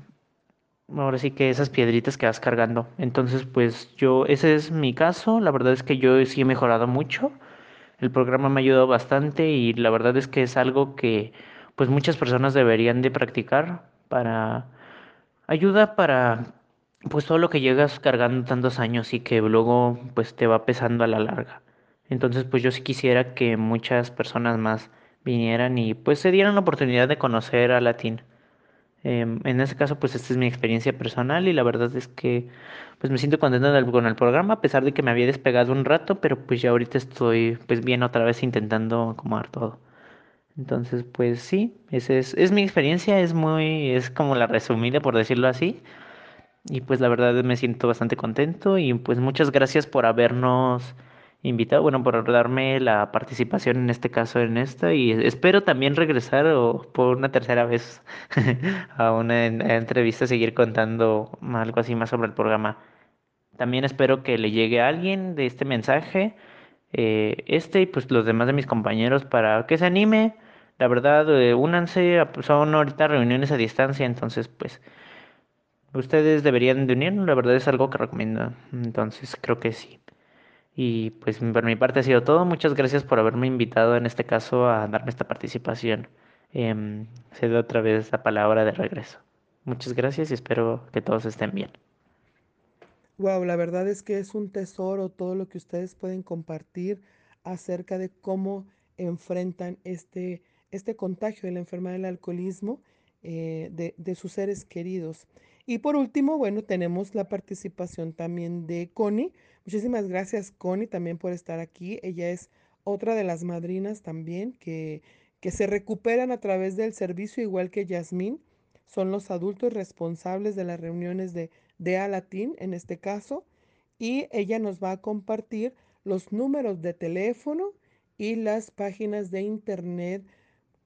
ahora sí que esas piedritas que vas cargando. Entonces, pues yo, ese es mi caso. La verdad es que yo sí he mejorado mucho. El programa me ha ayudado bastante y la verdad es que es algo que pues muchas personas deberían de practicar para ayuda para pues todo lo que llegas cargando tantos años y que luego pues te va pesando a la larga. Entonces, pues yo sí quisiera que muchas personas más vinieran y pues se dieran la oportunidad de conocer a Latín. Em, en este caso, pues esta es mi experiencia personal y la verdad es que pues me siento contento con el programa a pesar de que me había despegado un rato, pero pues ya ahorita estoy pues bien otra vez intentando acomodar todo. Entonces, pues sí, esa es, es mi experiencia, es muy, es como la resumida por decirlo así. Y pues la verdad me siento bastante contento y pues muchas gracias por habernos invitado, bueno, por darme la participación en este caso en esta y espero también regresar o por una tercera vez *laughs* a una entrevista, seguir contando algo así más sobre el programa. También espero que le llegue a alguien de este mensaje, eh, este y pues los demás de mis compañeros para que se anime. La verdad, eh, únanse, son ahorita reuniones a distancia, entonces pues ustedes deberían de unir, la verdad es algo que recomiendo, entonces creo que sí. Y pues por mi parte ha sido todo. Muchas gracias por haberme invitado en este caso a darme esta participación. Eh, cedo otra vez la palabra de regreso. Muchas gracias y espero que todos estén bien. Wow, la verdad es que es un tesoro todo lo que ustedes pueden compartir acerca de cómo enfrentan este, este contagio de la enfermedad del alcoholismo eh, de, de sus seres queridos. Y por último, bueno, tenemos la participación también de Connie. Muchísimas gracias, Connie, también por estar aquí. Ella es otra de las madrinas también que, que se recuperan a través del servicio, igual que Yasmín. Son los adultos responsables de las reuniones de, de Alatín, en este caso. Y ella nos va a compartir los números de teléfono y las páginas de internet.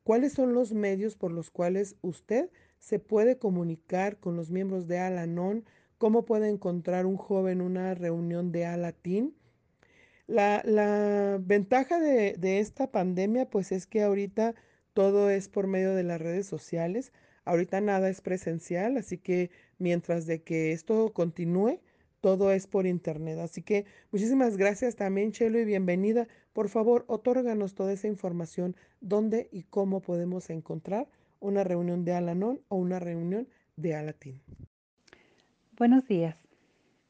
¿Cuáles son los medios por los cuales usted se puede comunicar con los miembros de Alanon? ¿Cómo puede encontrar un joven una reunión de Alatín? La, la ventaja de, de esta pandemia pues es que ahorita todo es por medio de las redes sociales. Ahorita nada es presencial, así que mientras de que esto continúe, todo es por internet. Así que muchísimas gracias también, Chelo, y bienvenida. Por favor, otórganos toda esa información, dónde y cómo podemos encontrar una reunión de Alanon o una reunión de Alatín. Buenos días.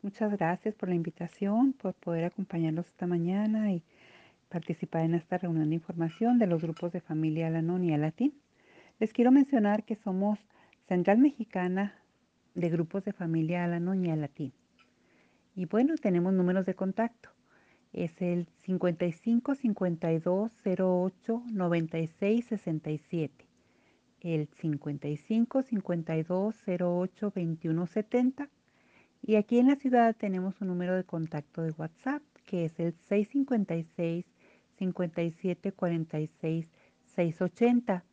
Muchas gracias por la invitación, por poder acompañarnos esta mañana y participar en esta reunión de información de los grupos de familia Alanon y Alatín. Les quiero mencionar que somos Central Mexicana de Grupos de Familia Alanon y Alatín. Y bueno, tenemos números de contacto. Es el 55 52 08 96 67. El 55 52 08 21 70 y aquí en la ciudad tenemos un número de contacto de WhatsApp que es el 656 57 46 680.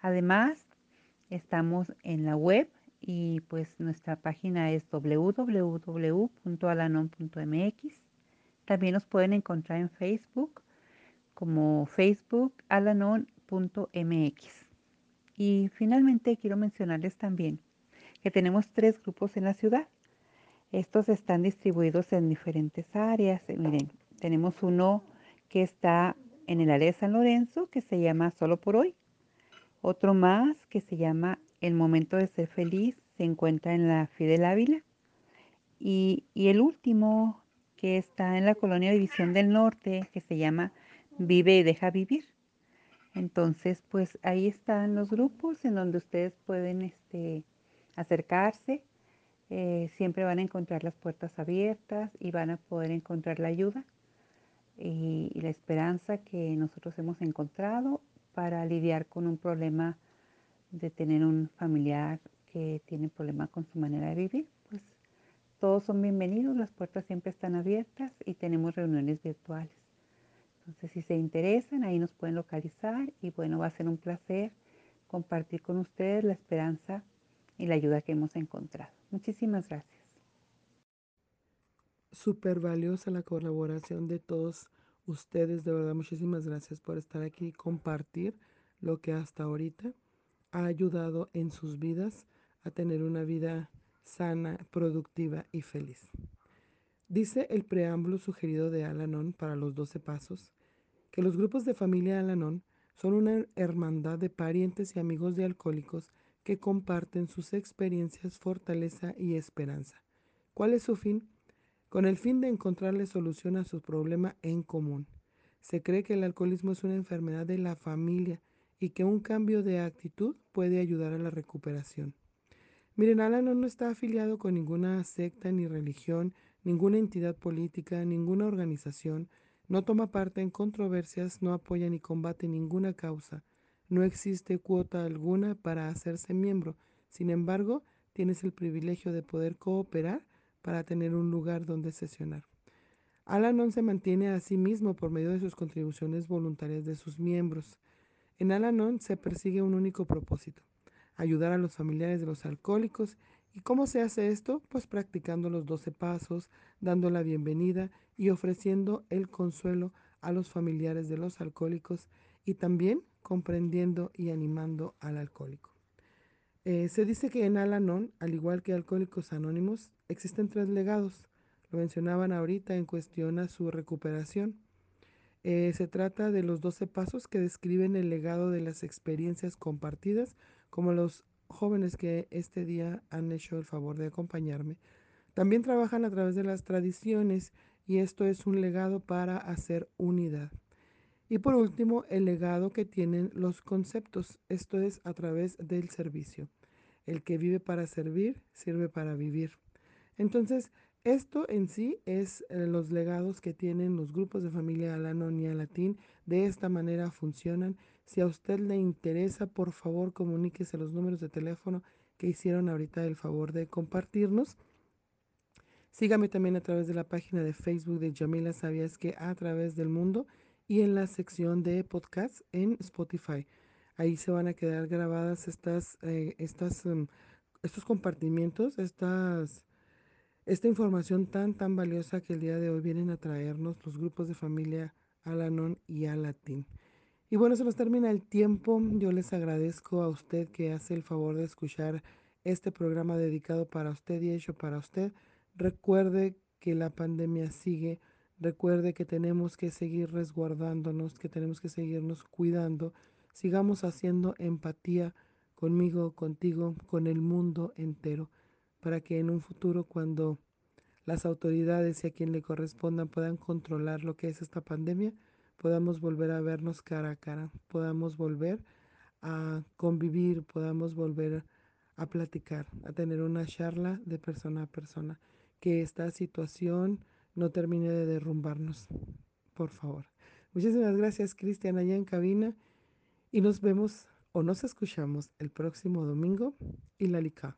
Además, estamos en la web y pues nuestra página es www.alanon.mx. También nos pueden encontrar en Facebook como facebookalanon.mx. Y finalmente quiero mencionarles también que tenemos tres grupos en la ciudad. Estos están distribuidos en diferentes áreas. Eh, miren, tenemos uno que está en el área de San Lorenzo, que se llama Solo por Hoy. Otro más que se llama El Momento de Ser Feliz, se encuentra en la Fidel Ávila. Y, y el último que está en la colonia División del Norte, que se llama Vive y Deja Vivir. Entonces, pues ahí están los grupos en donde ustedes pueden este, acercarse eh, siempre van a encontrar las puertas abiertas y van a poder encontrar la ayuda y, y, la esperanza que nosotros hemos encontrado para lidiar con un problema de tener un familiar que tiene problema con su manera de vivir. Pues todos son bienvenidos, las puertas siempre están abiertas y tenemos reuniones virtuales. Entonces, si se interesan, ahí nos pueden localizar y bueno, va a ser un placer compartir con ustedes la esperanza y la ayuda que hemos encontrado. Muchísimas gracias. Súper valiosa la colaboración de todos ustedes, de verdad, muchísimas gracias por estar aquí y compartir lo que hasta ahorita ha ayudado en sus vidas a tener una vida sana, productiva y feliz. Dice el preámbulo sugerido de Alanon para los 12 pasos que los grupos de familia Alanon son una hermandad de parientes y amigos de alcohólicos que comparten sus experiencias, fortaleza y esperanza. ¿Cuál es su fin? Con el fin de encontrarle solución a su problema en común. Se cree que el alcoholismo es una enfermedad de la familia y que un cambio de actitud puede ayudar a la recuperación. Miren, Alan no está afiliado con ninguna secta ni religión, ninguna entidad política, ninguna organización, no toma parte en controversias, no apoya ni combate ninguna causa. No existe cuota alguna para hacerse miembro. Sin embargo, tienes el privilegio de poder cooperar para tener un lugar donde sesionar. Alanon se mantiene a sí mismo por medio de sus contribuciones voluntarias de sus miembros. En Alanon se persigue un único propósito, ayudar a los familiares de los alcohólicos. ¿Y cómo se hace esto? Pues practicando los 12 pasos, dando la bienvenida y ofreciendo el consuelo a los familiares de los alcohólicos y también comprendiendo y animando al alcohólico. Eh, se dice que en Alanon, al igual que Alcohólicos Anónimos, existen tres legados. Lo mencionaban ahorita en cuestión a su recuperación. Eh, se trata de los 12 pasos que describen el legado de las experiencias compartidas, como los jóvenes que este día han hecho el favor de acompañarme. También trabajan a través de las tradiciones y esto es un legado para hacer unidad. Y por último, el legado que tienen los conceptos, esto es a través del servicio. El que vive para servir, sirve para vivir. Entonces, esto en sí es eh, los legados que tienen los grupos de familia Alanon y Alatín. De esta manera funcionan. Si a usted le interesa, por favor, comuníquese los números de teléfono que hicieron ahorita el favor de compartirnos. Sígame también a través de la página de Facebook de Yamila Sabías que a través del mundo y en la sección de podcast en Spotify. Ahí se van a quedar grabadas estas, eh, estas, um, estos compartimientos, estas, esta información tan, tan valiosa que el día de hoy vienen a traernos los grupos de familia Alanon y Alatín. Y bueno, se nos termina el tiempo. Yo les agradezco a usted que hace el favor de escuchar este programa dedicado para usted y hecho para usted. Recuerde que la pandemia sigue Recuerde que tenemos que seguir resguardándonos, que tenemos que seguirnos cuidando. Sigamos haciendo empatía conmigo, contigo, con el mundo entero, para que en un futuro cuando las autoridades y a quien le correspondan puedan controlar lo que es esta pandemia, podamos volver a vernos cara a cara, podamos volver a convivir, podamos volver a platicar, a tener una charla de persona a persona, que esta situación no termine de derrumbarnos, por favor. Muchísimas gracias, Cristian, allá en cabina. Y nos vemos o nos escuchamos el próximo domingo y la LICA.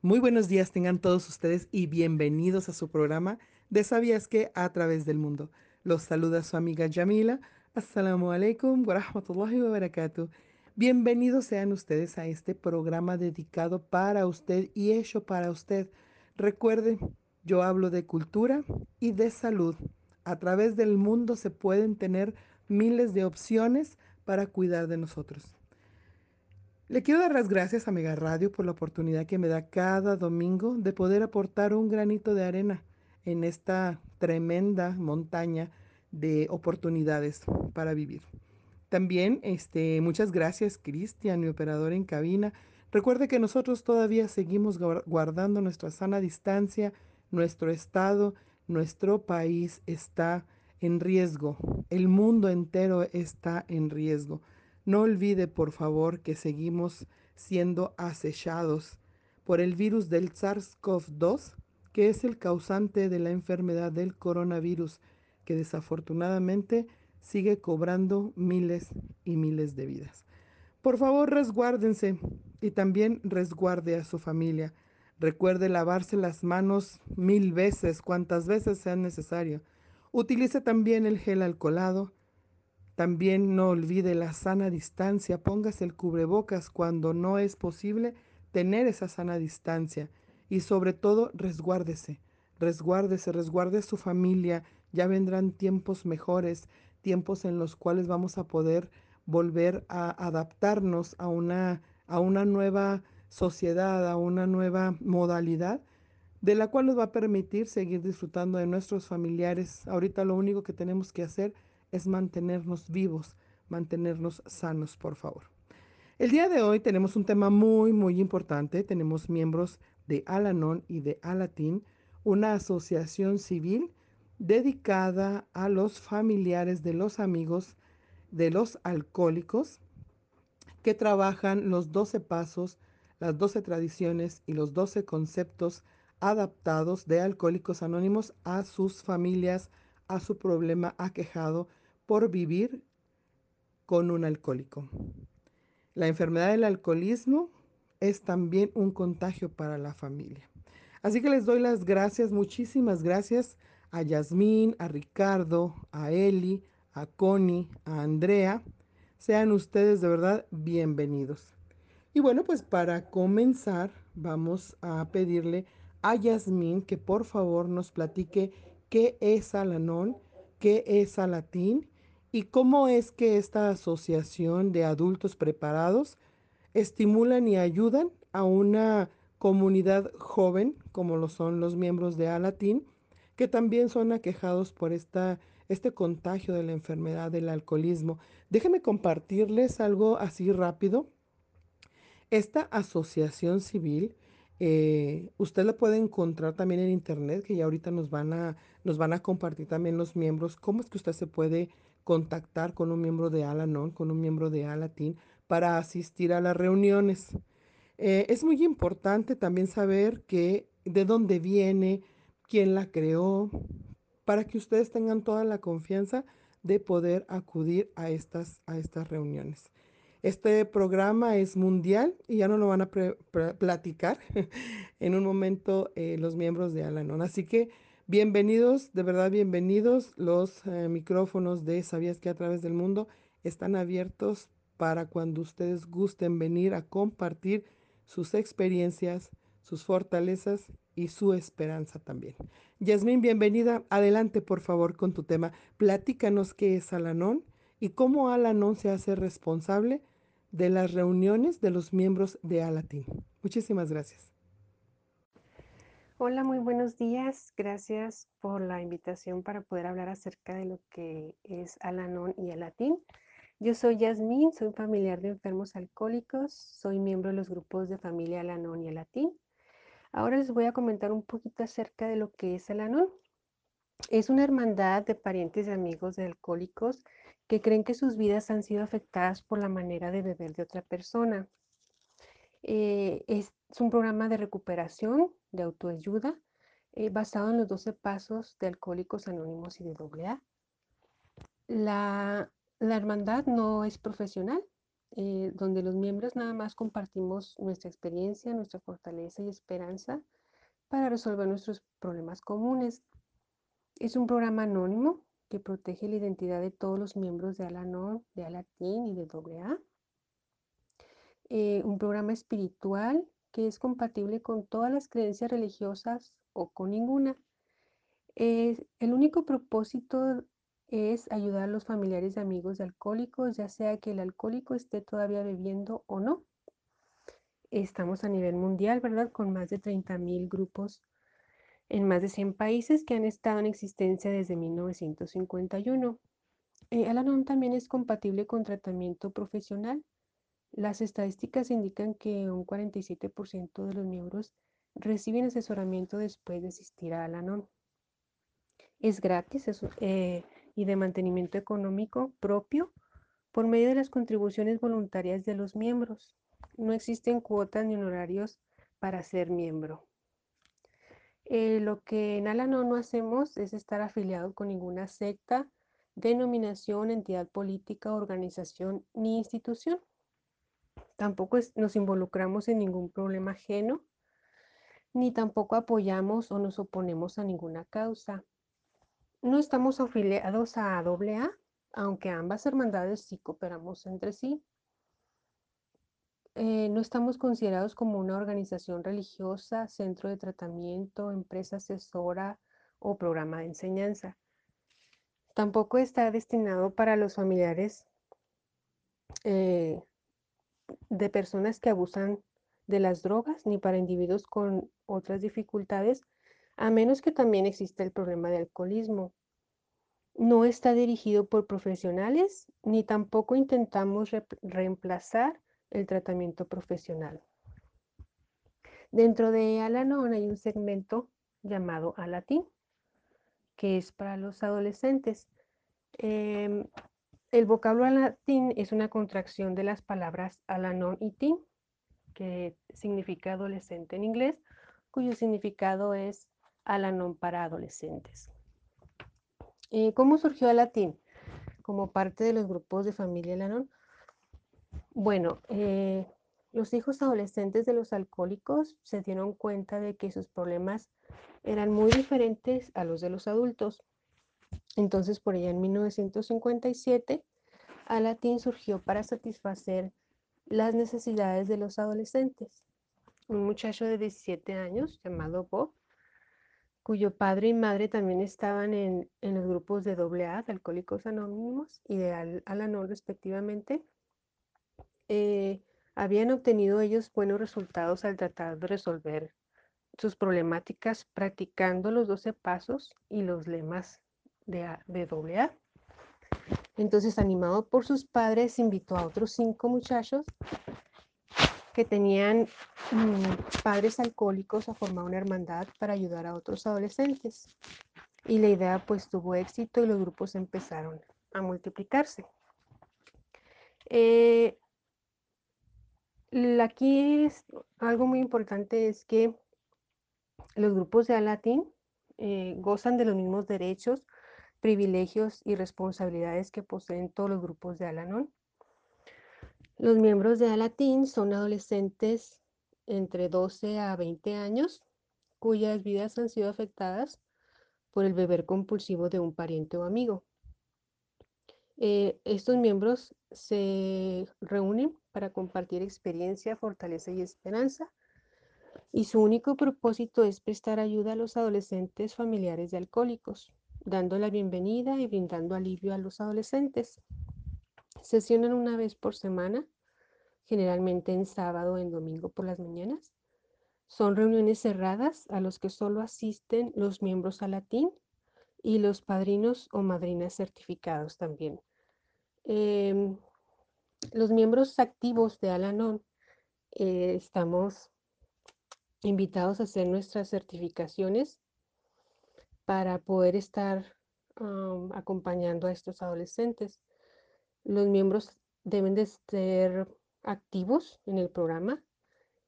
Muy buenos días tengan todos ustedes y bienvenidos a su programa de Sabías que a través del mundo. Los saluda su amiga Yamila. Assalamu alaikum wa wa barakatuh. Bienvenidos sean ustedes a este programa dedicado para usted y hecho para usted Recuerde, yo hablo de cultura y de salud. A través del mundo se pueden tener miles de opciones para cuidar de nosotros. Le quiero dar las gracias a Mega Radio por la oportunidad que me da cada domingo de poder aportar un granito de arena en esta tremenda montaña de oportunidades para vivir. También este, muchas gracias, Cristian, mi operador en cabina, Recuerde que nosotros todavía seguimos guardando nuestra sana distancia, nuestro estado, nuestro país está en riesgo, el mundo entero está en riesgo. No olvide, por favor, que seguimos siendo acechados por el virus del SARS-CoV-2, que es el causante de la enfermedad del coronavirus, que desafortunadamente sigue cobrando miles y miles de vidas. Por favor, resguárdense y también resguarde a su familia. Recuerde lavarse las manos mil veces, cuantas veces sea necesario. Utilice también el gel alcoholado. También no olvide la sana distancia. Póngase el cubrebocas cuando no es posible tener esa sana distancia. Y sobre todo, resguárdese. Resguárdese, resguarde a su familia. Ya vendrán tiempos mejores, tiempos en los cuales vamos a poder volver a adaptarnos a una, a una nueva sociedad, a una nueva modalidad, de la cual nos va a permitir seguir disfrutando de nuestros familiares. Ahorita lo único que tenemos que hacer es mantenernos vivos, mantenernos sanos, por favor. El día de hoy tenemos un tema muy, muy importante. Tenemos miembros de Alanon y de Alatín, una asociación civil dedicada a los familiares de los amigos de los alcohólicos que trabajan los 12 pasos, las 12 tradiciones y los 12 conceptos adaptados de alcohólicos anónimos a sus familias, a su problema aquejado por vivir con un alcohólico. La enfermedad del alcoholismo es también un contagio para la familia. Así que les doy las gracias, muchísimas gracias a Yasmín, a Ricardo, a Eli, a Connie, a Andrea. Sean ustedes de verdad bienvenidos. Y bueno, pues para comenzar, vamos a pedirle a Yasmín que por favor nos platique qué es Alanón, qué es Alatín y cómo es que esta asociación de adultos preparados estimulan y ayudan a una comunidad joven, como lo son los miembros de Alatín, que también son aquejados por esta este contagio de la enfermedad del alcoholismo. Déjenme compartirles algo así rápido. Esta asociación civil Eh, usted la puede encontrar también en internet, que ya ahorita nos van a, nos van a compartir también los miembros, cómo es que usted se puede contactar con un miembro de Alanon, con un miembro de Alatin, para asistir a las reuniones. Eh, es muy importante también saber que de dónde viene, quién la creó, para que ustedes tengan toda la confianza de poder acudir a estas, a estas reuniones. Este programa es mundial y ya no lo van a platicar *laughs* en un momento eh, los miembros de Alanon. Así que bienvenidos, de verdad bienvenidos. Los eh, micrófonos de Sabías que a través del mundo están abiertos para cuando ustedes gusten venir a compartir sus experiencias, sus fortalezas y su esperanza también. Yasmín, bienvenida. Adelante, por favor, con tu tema. Platícanos qué es Alanon y cómo Alanon se hace responsable de las reuniones de los miembros de Alatín. Muchísimas gracias. Hola, muy buenos días. Gracias por la invitación para poder hablar acerca de lo que es Alanon y Alatín. Yo soy Yasmín, soy familiar de enfermos alcohólicos, soy miembro de los grupos de familia Alanon y Alatín. Ahora les voy a comentar un poquito acerca de lo que es Alanon. Es una hermandad de parientes y amigos de alcohólicos que creen que sus vidas han sido afectadas por la manera de beber de otra persona. Eh, es, un programa de recuperación, de autoayuda, eh, basado en los 12 pasos de Alcohólicos Anónimos y de AA. La, la hermandad no es profesional, eh, donde los miembros nada más compartimos nuestra experiencia, nuestra fortaleza y esperanza para resolver nuestros problemas comunes. Es un programa anónimo que protege la identidad de todos los miembros de Alanon, de Alatín y de AA. Eh, un programa espiritual que es compatible con todas las creencias religiosas o con ninguna. el único propósito es ayudar a los familiares y amigos de alcohólicos, ya sea que el alcohólico esté todavía bebiendo o no. Estamos a nivel mundial, ¿verdad? Con más de 30.000 grupos en más de 100 países que han estado en existencia desde 1951. Eh, Alanon también es compatible con tratamiento profesional. Las estadísticas indican que un 47% de los miembros reciben asesoramiento después de asistir a Alanon. Es gratis, es, eh, y de mantenimiento económico propio por medio de las contribuciones voluntarias de los miembros. No existen cuotas ni honorarios para ser miembro. Eh, lo que en Alanon no hacemos es estar afiliado con ninguna secta, denominación, entidad política, organización ni institución. Tampoco nos involucramos en ningún problema ajeno, ni tampoco apoyamos o nos oponemos a ninguna causa. No estamos afiliados a AA, aunque ambas hermandades sí cooperamos entre sí. Eh, no estamos considerados como una organización religiosa, centro de tratamiento, empresa asesora o programa de enseñanza. Tampoco está destinado para los familiares eh, de personas que abusan de las drogas ni para individuos con otras dificultades a menos que también exista el problema de alcoholismo. No está dirigido por profesionales ni tampoco intentamos reemplazar el tratamiento profesional. Dentro de Alanon hay un segmento llamado Alatín, que es para los adolescentes. Em, el vocablo Alatín es una contracción de las palabras Alanon y Tin, que significa adolescente en inglés, cuyo significado es Alanon para adolescentes. Eh, ¿Cómo surgió Alatín? Como parte de los grupos de familia Alanon. Bueno, eh, los hijos adolescentes de los alcohólicos se dieron cuenta de que sus problemas eran muy diferentes a los de los adultos. Entonces, por allá en 1957, Alatín surgió para satisfacer las necesidades de los adolescentes. Un muchacho de 17 años llamado Bob cuyo padre y madre también estaban en, los grupos de AA, de Alcohólicos Anónimos y de Al respectivamente, eh, habían obtenido ellos buenos resultados al tratar de resolver sus problemáticas practicando los 12 pasos y los lemas de, de AA. Entonces, animado por sus padres, invitó a otros cinco muchachos que tenían mm, padres alcohólicos a formar una hermandad para ayudar a otros adolescentes. Y la idea pues tuvo éxito y los grupos empezaron a multiplicarse. Eh, aquí es, algo muy importante es que los grupos de Alatín eh, gozan de los mismos derechos, privilegios y responsabilidades que poseen todos los grupos de Alanon. Los miembros de Alatín son adolescentes entre 12 a 20 años cuyas vidas han sido afectadas por el beber compulsivo de un pariente o amigo. Eh, estos miembros se reúnen para compartir experiencia, fortaleza y esperanza y su único propósito es prestar ayuda a los adolescentes familiares de alcohólicos, dando la bienvenida y brindando alivio a los adolescentes. Sesionan una vez por semana, generalmente en sábado o en domingo por las mañanas. Son reuniones cerradas a los que solo asisten los miembros a latín y los padrinos o madrinas certificados también. Em, los miembros activos de Alanon eh, estamos invitados a hacer nuestras certificaciones para poder estar acompañando a estos adolescentes. Los miembros deben de ser activos en el programa,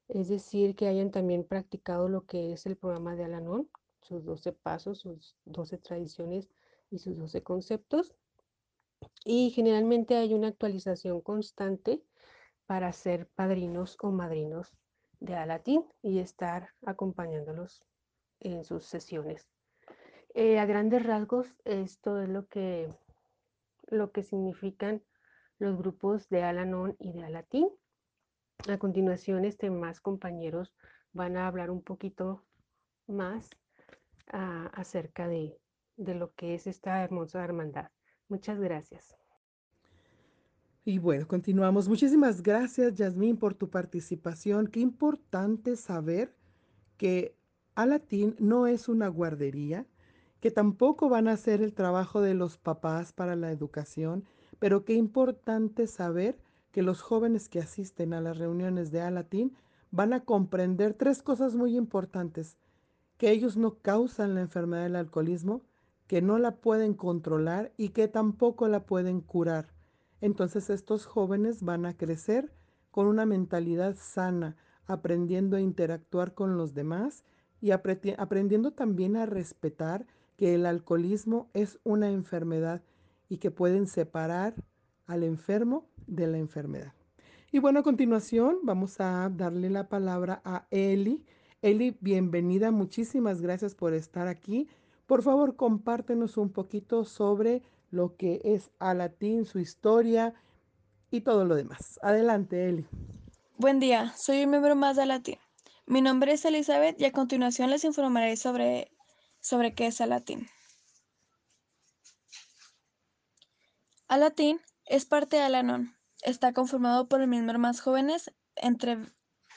es decir, que hayan también practicado lo que es el programa de Alanon, sus 12 pasos, sus 12 tradiciones y sus 12 conceptos. Y generalmente hay una actualización constante para ser padrinos o madrinos de Alatín y estar acompañándolos en sus sesiones. Eh, a grandes rasgos, esto es lo que, lo que significan los grupos de Alanon y de Alatín. A continuación, este, más compañeros van a hablar un poquito más ah, acerca de, de lo que es esta hermosa hermandad. Muchas gracias. Y bueno, continuamos. Muchísimas gracias, Yasmín, por tu participación. Qué importante saber que Alatín no es una guardería, que tampoco van a hacer el trabajo de los papás para la educación, pero qué importante saber que los jóvenes que asisten a las reuniones de Alatín van a comprender tres cosas muy importantes, que ellos no causan la enfermedad del alcoholismo, que no la pueden controlar y que tampoco la pueden curar. Entonces estos jóvenes van a crecer con una mentalidad sana, aprendiendo a interactuar con los demás y aprendiendo también a respetar que el alcoholismo es una enfermedad y que pueden separar al enfermo de la enfermedad. Y bueno, a continuación vamos a darle la palabra a Eli. Eli, bienvenida, muchísimas gracias por estar aquí. Por favor, compártenos un poquito sobre lo que es Alatín, su historia y todo lo demás. Adelante, Eli. Buen día, soy un miembro más de Alatín. Mi nombre es Elizabeth y a continuación les informaré sobre, sobre qué es Alatín. Alatín es parte de Alanon. Está conformado por miembros más jóvenes entre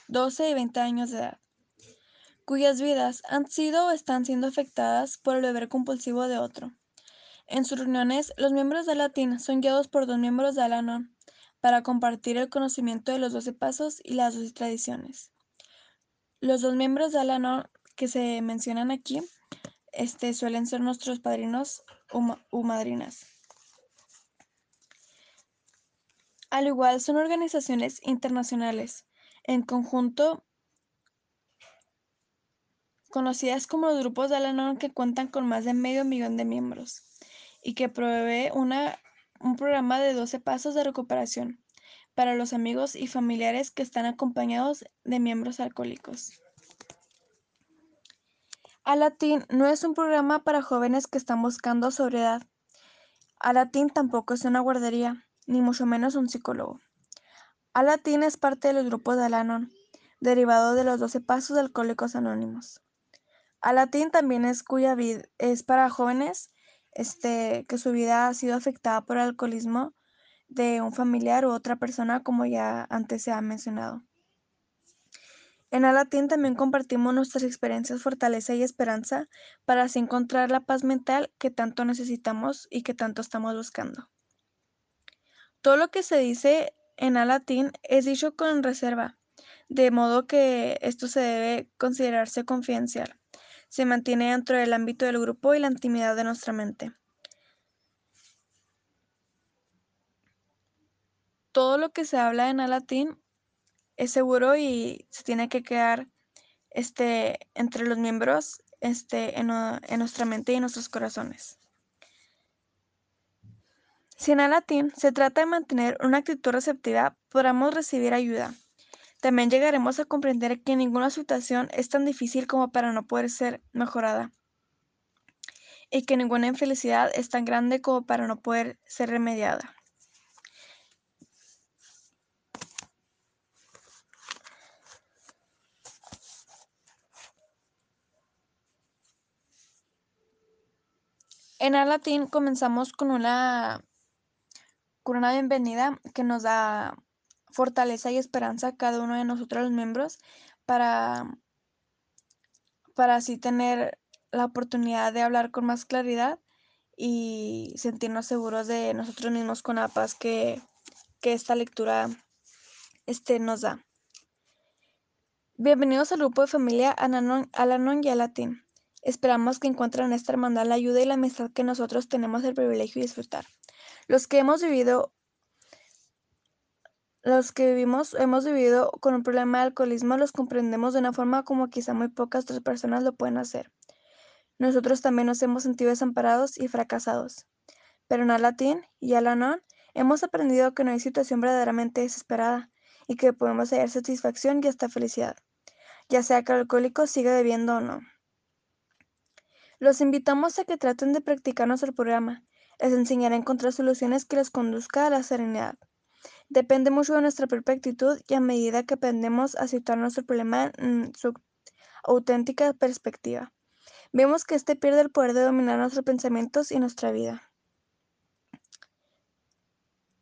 12 y 20 años de edad, cuyas vidas han sido o están siendo afectadas por el beber compulsivo de otro. En sus reuniones, los miembros de Latín son guiados por dos miembros de Alanon para compartir el conocimiento de los doce pasos y las doce tradiciones. Los dos miembros de Alanon que se mencionan aquí este, suelen ser nuestros padrinos o madrinas. Al igual, son organizaciones internacionales, en conjunto conocidas como los grupos de Alanon que cuentan con más de medio millón de miembros y que provee un programa de 12 pasos de recuperación para los amigos y familiares que están acompañados de miembros alcohólicos. Alatín no es un programa para jóvenes que están buscando sobriedad. Alatín tampoco es una guardería, ni mucho menos un psicólogo. Alatín es parte de los grupos de Alanon, derivado de los 12 pasos de Alcohólicos Anónimos. Alatín también es cuya vida es para jóvenes este, que su vida ha sido afectada por el alcoholismo de un familiar u otra persona, como ya antes se ha mencionado. En Alatín también compartimos nuestras experiencias, fortaleza y esperanza para así encontrar la paz mental que tanto necesitamos y que tanto estamos buscando. Todo lo que se dice en Alatín es dicho con reserva, de modo que esto se debe considerarse confidencial. Se mantiene dentro del ámbito del grupo y la intimidad de nuestra mente. Todo lo que se habla en Alatín es seguro y se tiene que quedar este, entre los miembros este, en, en nuestra mente y en nuestros corazones. Si en Alatín se trata de mantener una actitud receptiva, podamos recibir ayuda. También llegaremos a comprender que ninguna situación es tan difícil como para no poder ser mejorada y que ninguna infelicidad es tan grande como para no poder ser remediada. En Alatín comenzamos con una, con una bienvenida que nos da fortaleza y esperanza a cada uno de nosotros los miembros para, para así tener la oportunidad de hablar con más claridad y sentirnos seguros de nosotros mismos con la paz que, esta lectura este, nos da. Bienvenidos al grupo de familia Alanon y Alatín. Esperamos que encuentren en esta hermandad la ayuda y la amistad que nosotros tenemos el privilegio de disfrutar. Los que hemos vivido, los que vivimos, hemos vivido con un problema de alcoholismo, los comprendemos de una forma como quizá muy pocas otras personas lo pueden hacer. Nosotros también nos hemos sentido desamparados y fracasados. Pero en Alatín y Alanon hemos aprendido que no hay situación verdaderamente desesperada y que podemos hallar satisfacción y hasta felicidad, ya sea que el alcohólico siga bebiendo o no. Los invitamos a que traten de practicar nuestro programa. Les enseñaré a encontrar soluciones que les conduzca a la serenidad. Depende mucho de nuestra propia actitud y a medida que aprendemos a situar nuestro problema en su auténtica perspectiva, vemos que éste pierde el poder de dominar nuestros pensamientos y nuestra vida.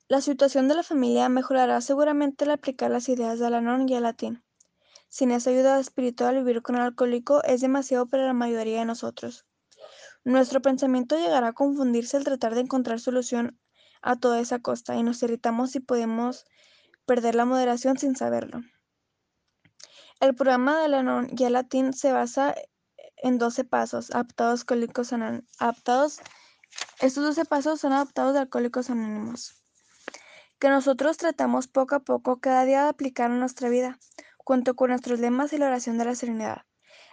La situación de la familia mejorará seguramente al aplicar las ideas de Alanon y el latín. Sin esa ayuda espiritual, vivir con el alcohólico es demasiado para la mayoría de nosotros. Nuestro pensamiento llegará a confundirse al tratar de encontrar solución a toda esa costa y nos irritamos si podemos perder la moderación sin saberlo. El programa de la y el latín se basa en 12 pasos adaptados alcohólicos adaptados. Estos 12 pasos son adaptados de alcohólicos anónimos que nosotros tratamos poco a poco cada día de aplicar en nuestra vida junto con nuestros lemas y la oración de la serenidad.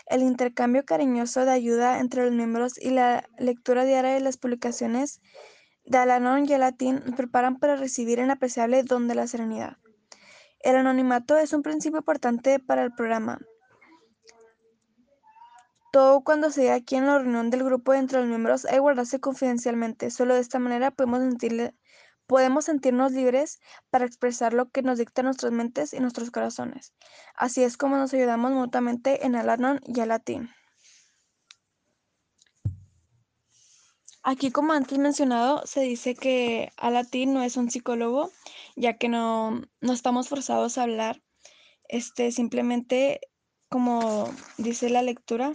El intercambio cariñoso de ayuda entre los miembros y la lectura diaria de las publicaciones de Alanon y Latín nos preparan para recibir el apreciable don de la serenidad. El anonimato es un principio importante para el programa. Todo cuando se aquí en la reunión del grupo entre los miembros hay guardarse confidencialmente. Solo de esta manera podemos sentirle podemos sentirnos libres para expresar lo que nos dictan nuestras mentes y nuestros corazones. Así es como nos ayudamos mutuamente en Alanon y Alatín. Aquí, como antes mencionado, se dice que Alatín no es un psicólogo, ya que no, no estamos forzados a hablar. Este, simplemente, como dice la lectura,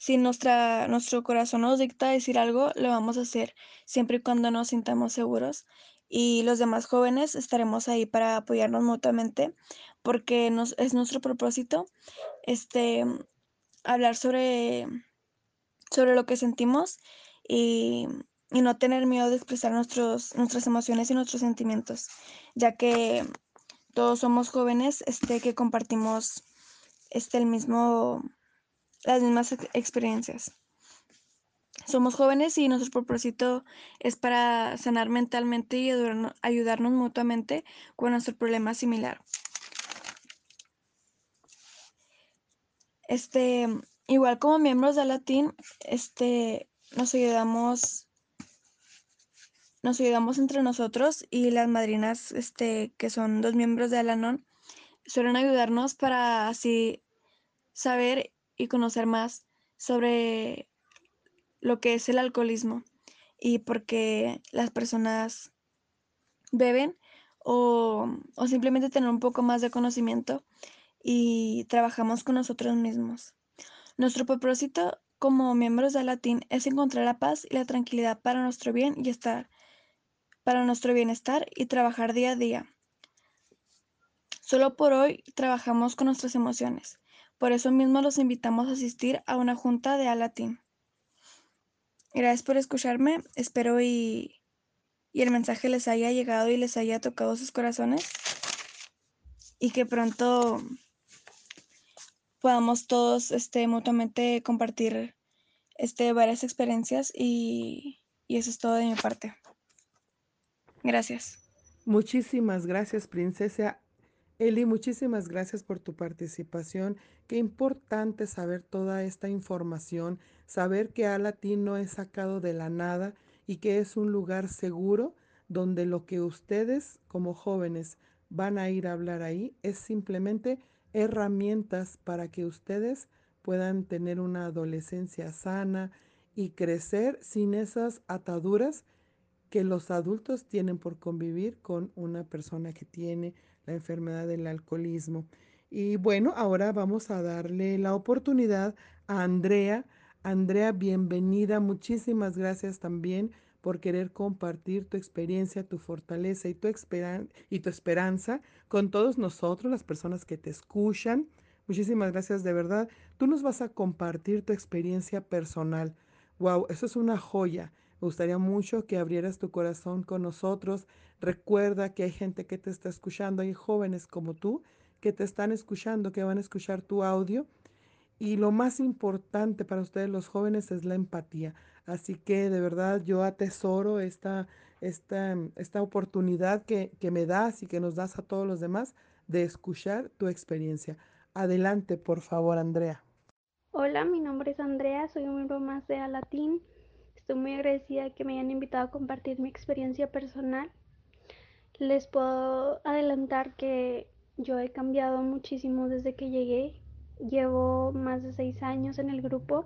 si nuestra, nuestro corazón nos dicta decir algo, lo vamos a hacer siempre y cuando nos sintamos seguros. Y los demás jóvenes estaremos ahí para apoyarnos mutuamente porque nos, es nuestro propósito este, hablar sobre, sobre lo que sentimos y, y no tener miedo de expresar nuestros, nuestras emociones y nuestros sentimientos, ya que todos somos jóvenes este, que compartimos este, el mismo las mismas experiencias. Somos jóvenes y nuestro propósito es para sanar mentalmente y ayudarnos mutuamente con nuestro problema similar. Este, igual como miembros de Latín, este, nos ayudamos nos ayudamos entre nosotros y las madrinas, este, que son dos miembros de Alanon, suelen ayudarnos para así saber y conocer más sobre lo que es el alcoholismo y por qué las personas beben o, simplemente tener un poco más de conocimiento y trabajamos con nosotros mismos. Nuestro propósito como miembros de Latín es encontrar la paz y la tranquilidad para nuestro bien y estar para nuestro bienestar y trabajar día a día Solo por hoy trabajamos con nuestras emociones. Por eso mismo los invitamos a asistir a una junta de Alatín. Gracias por escucharme. Espero y, y el mensaje les haya llegado y les haya tocado sus corazones. Y que pronto podamos todos este, mutuamente compartir este, varias experiencias y, y eso es todo de mi parte. Gracias. Muchísimas gracias, princesa. Eli, muchísimas gracias por tu participación. Qué importante saber toda esta información, saber que Alatín no es sacado de la nada y que es un lugar seguro donde lo que ustedes como jóvenes van a ir a hablar ahí es simplemente herramientas para que ustedes puedan tener una adolescencia sana y crecer sin esas ataduras que los adultos tienen por convivir con una persona que tiene la enfermedad del alcoholismo. Y bueno, ahora vamos a darle la oportunidad a Andrea. Andrea, bienvenida. Muchísimas gracias también por querer compartir tu experiencia, tu fortaleza y tu, y tu esperanza con todos nosotros, las personas que te escuchan. Muchísimas gracias de verdad. Tú nos vas a compartir tu experiencia personal. Wow, eso es una joya. Me gustaría mucho que abrieras tu corazón con nosotros. Recuerda que hay gente que te está escuchando, hay jóvenes como tú que te están escuchando, que van a escuchar tu audio. Y lo más importante para ustedes los jóvenes es la empatía. Así que de verdad yo atesoro esta, esta, esta oportunidad que, que me das y que nos das a todos los demás de escuchar tu experiencia. Adelante, por favor, Andrea. Hola, mi nombre es Andrea, soy un miembro más de Alatín. Estoy muy agradecida de que me hayan invitado a compartir mi experiencia personal. Les puedo adelantar que yo he cambiado muchísimo desde que llegué. Llevo más de seis años en el grupo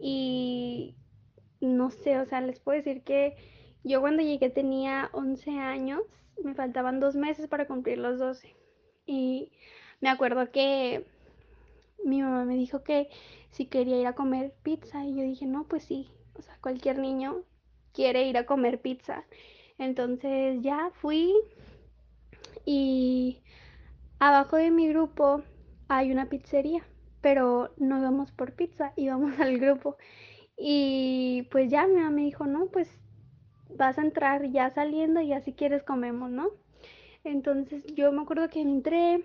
y no sé, o sea, les puedo decir que yo cuando llegué tenía 11 años, me faltaban dos meses para cumplir los 12. Y me acuerdo que mi mamá me dijo que si quería ir a comer pizza y yo dije, no, pues sí, o sea, cualquier niño quiere ir a comer pizza. Entonces ya fui y abajo de mi grupo hay una pizzería, pero no íbamos por pizza, *laughs* íbamos al grupo. Y pues ya mi mamá me dijo, no, pues vas a entrar ya saliendo y ya si quieres comemos, ¿no? Entonces yo me acuerdo que entré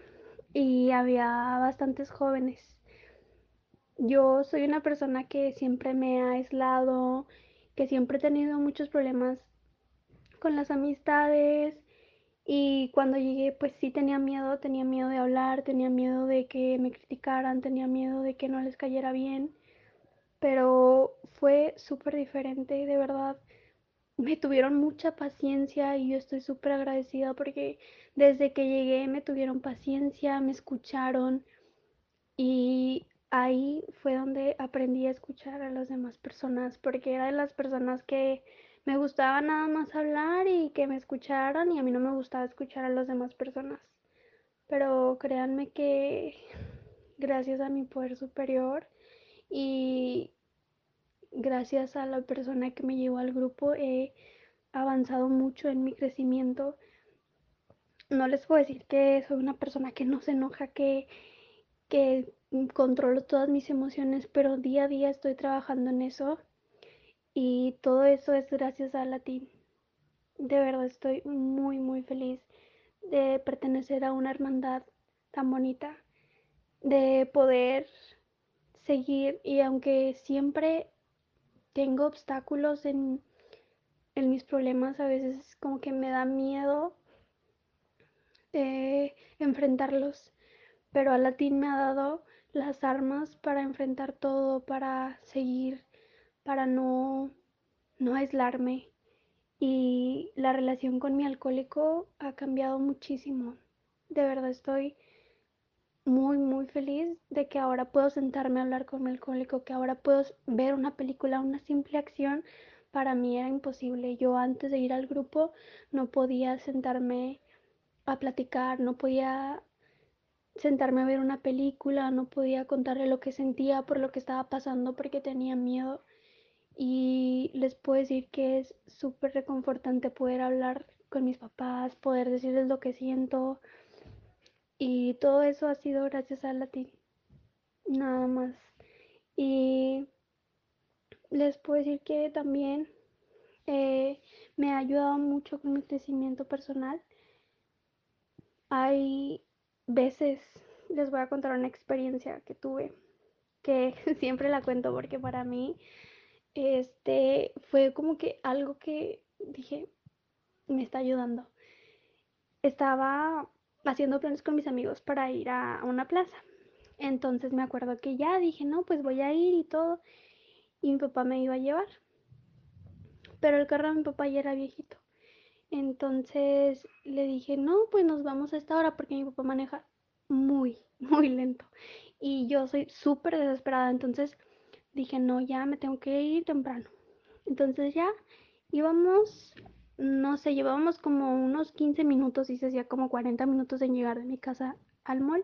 y había bastantes jóvenes yo soy una persona que siempre me ha aislado, que siempre he tenido muchos problemas con las amistades y cuando llegué pues sí tenía miedo, tenía miedo de hablar, tenía miedo de que me criticaran, tenía miedo de que no les cayera bien, pero fue súper diferente, de verdad. Me tuvieron mucha paciencia y yo estoy súper agradecida porque desde que llegué me tuvieron paciencia, me escucharon y ahí fue donde aprendí a escuchar a las demás personas, porque era de las personas que me gustaba nada más hablar y que me escucharan y a mí no me gustaba escuchar a las demás personas. Pero créanme que *laughs* gracias a mi poder superior y gracias a la persona que me llevó al grupo he avanzado mucho en mi crecimiento. No les puedo decir que soy una persona que no se enoja, que, que controlo todas mis emociones, pero día a día estoy trabajando en eso y todo eso es gracias a Latín. De verdad estoy muy, muy feliz de pertenecer a una hermandad tan bonita, de poder seguir y aunque siempre tengo obstáculos en, en mis problemas, a veces como que me da miedo eh, enfrentarlos, pero a Latín me ha dado las armas para enfrentar todo, para seguir, para no, no aislarme. Y la relación con mi alcohólico ha cambiado muchísimo. De verdad estoy muy, muy feliz de que ahora puedo sentarme a hablar con mi alcohólico, que ahora puedo ver una película, una simple acción. Para mí era imposible. Yo antes de ir al grupo no podía sentarme a platicar, no podía sentarme a ver una película, no podía contarle lo que sentía por lo que estaba pasando porque tenía miedo. Y les puedo decir que es súper reconfortante poder hablar con mis papás, poder decirles lo que siento. Y todo eso ha sido gracias a latín. Nada más. Y les puedo decir que también eh, me ha ayudado mucho con mi crecimiento personal. Hay veces, les voy a contar una experiencia que tuve, que *laughs* siempre la cuento porque para mí este fue como que algo que dije, me está ayudando. Estaba haciendo planes con mis amigos para ir a, una plaza. Entonces me acuerdo que ya dije, no, pues voy a ir y todo. Y mi papá me iba a llevar. Pero el carro de mi papá ya era viejito. Entonces le dije, no, pues nos vamos a esta hora porque mi papá maneja muy, *laughs* muy lento. Y yo soy súper desesperada. Entonces dije, no, ya me tengo que ir temprano. Entonces ya íbamos no sé, llevábamos como unos 15 minutos y se hacía como 40 minutos en llegar de mi casa al mall.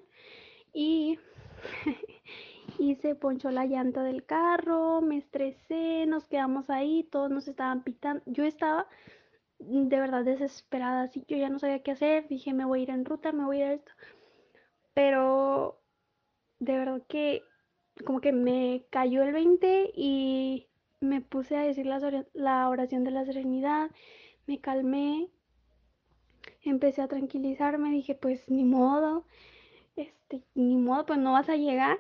Y, *laughs* y se ponchó la llanta del carro, me estresé, nos quedamos ahí, todos nos estaban pitando. Yo estaba de verdad desesperada, así yo ya no sabía qué hacer, dije me voy a ir en ruta, me voy a ir a esto. Pero de verdad que como que me cayó el 20 y me puse a decir la oración de la serenidad me calmé, empecé a tranquilizarme, dije, pues ni modo, este, ni modo, pues no vas a llegar.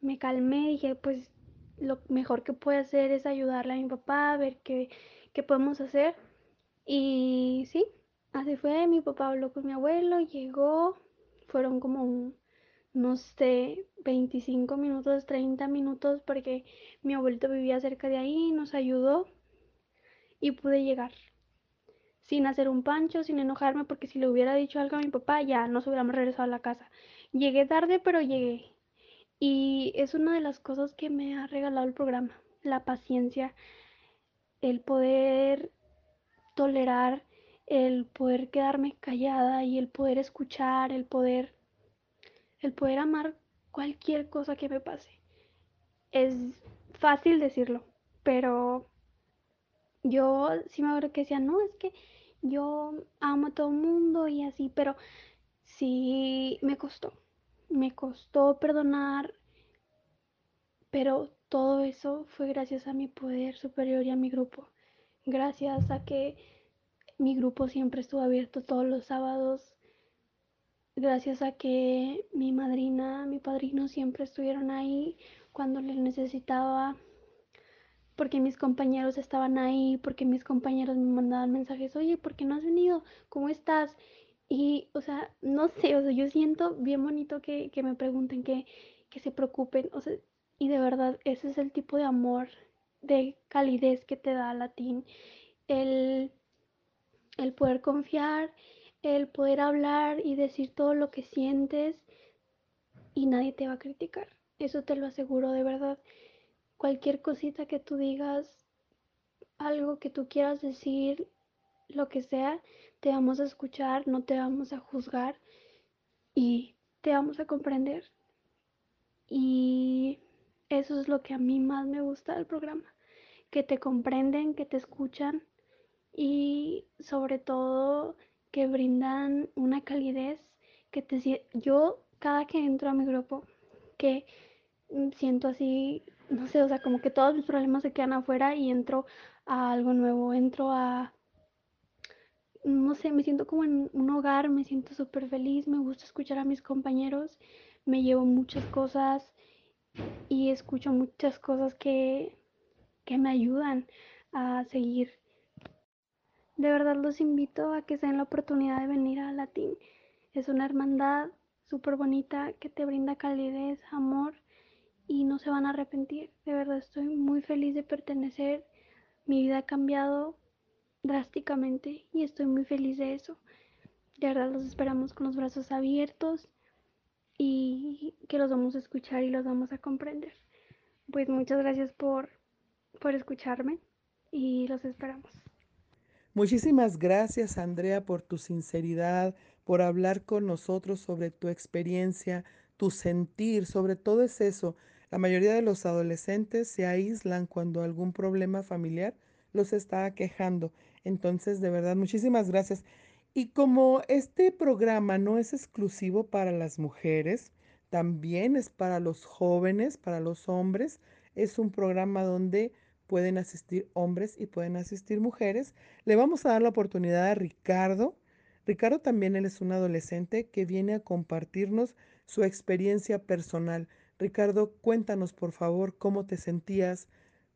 Me calmé, dije, pues lo mejor que puedo hacer es ayudarle a mi papá, a ver qué, qué podemos hacer. Y sí, así fue, mi papá habló con mi abuelo, llegó, fueron como no sé, 25 minutos, 30 minutos, porque mi abuelito vivía cerca de ahí, nos ayudó y pude llegar sin hacer un pancho, sin enojarme, porque si le hubiera dicho algo a mi papá, ya nos hubiéramos regresado a la casa. Llegué tarde, pero llegué. Y es una de las cosas que me ha regalado el programa, la paciencia, el poder tolerar, el poder quedarme callada y el poder escuchar, el poder, el poder amar cualquier cosa que me pase. Es fácil decirlo, pero yo sí me acuerdo que decía, no, es que yo amo a todo el mundo y así, pero sí me costó, me costó perdonar, pero todo eso fue gracias a mi poder superior y a mi grupo, gracias a que mi grupo siempre estuvo abierto todos los sábados, gracias a que mi madrina, mi padrino siempre estuvieron ahí cuando les necesitaba porque mis compañeros estaban ahí, porque mis compañeros me mandaban mensajes, oye, ¿por qué no has venido? ¿Cómo estás? Y, o sea, no sé, o sea, yo siento bien bonito que, me pregunten, que, que se preocupen, o sea, y de verdad, ese es el tipo de amor, de calidez que te da Latín, el, el poder confiar, el poder hablar y decir todo lo que sientes y nadie te va a criticar. Eso te lo aseguro de verdad cualquier cosita que tú digas, algo que tú quieras decir, lo que sea, te vamos a escuchar, no te vamos a juzgar y te vamos a comprender. Y eso es lo que a mí más me gusta del programa, que te comprenden, que te escuchan y sobre todo que brindan una calidez que te yo cada que entro a mi grupo que siento así no sé, o sea, como que todos mis problemas se quedan afuera y entro a algo nuevo, entro a, no sé, me siento como en un hogar, me siento súper feliz, me gusta escuchar a mis compañeros, me llevo muchas cosas y escucho muchas cosas que, que me ayudan a seguir. De verdad los invito a que se den la oportunidad de venir a Latín. Es una hermandad súper bonita que te brinda calidez, amor y no se van a arrepentir. De verdad estoy muy feliz de pertenecer. Mi vida ha cambiado drásticamente y estoy muy feliz de eso. De verdad los esperamos con los brazos abiertos y que los vamos a escuchar y los vamos a comprender. Pues muchas gracias por, por escucharme y los esperamos. Muchísimas gracias Andrea por tu sinceridad, por hablar con nosotros sobre tu experiencia, tu sentir, sobre todo es eso, la mayoría de los adolescentes se aíslan cuando algún problema familiar los está quejando. Entonces, de verdad, muchísimas gracias. Y como este programa no es exclusivo para las mujeres, también es para los jóvenes, para los hombres, es un programa donde pueden asistir hombres y pueden asistir mujeres. Le vamos a dar la oportunidad a Ricardo. Ricardo también él es un adolescente que viene a compartirnos su experiencia personal. Ricardo, cuéntanos por favor cómo te sentías,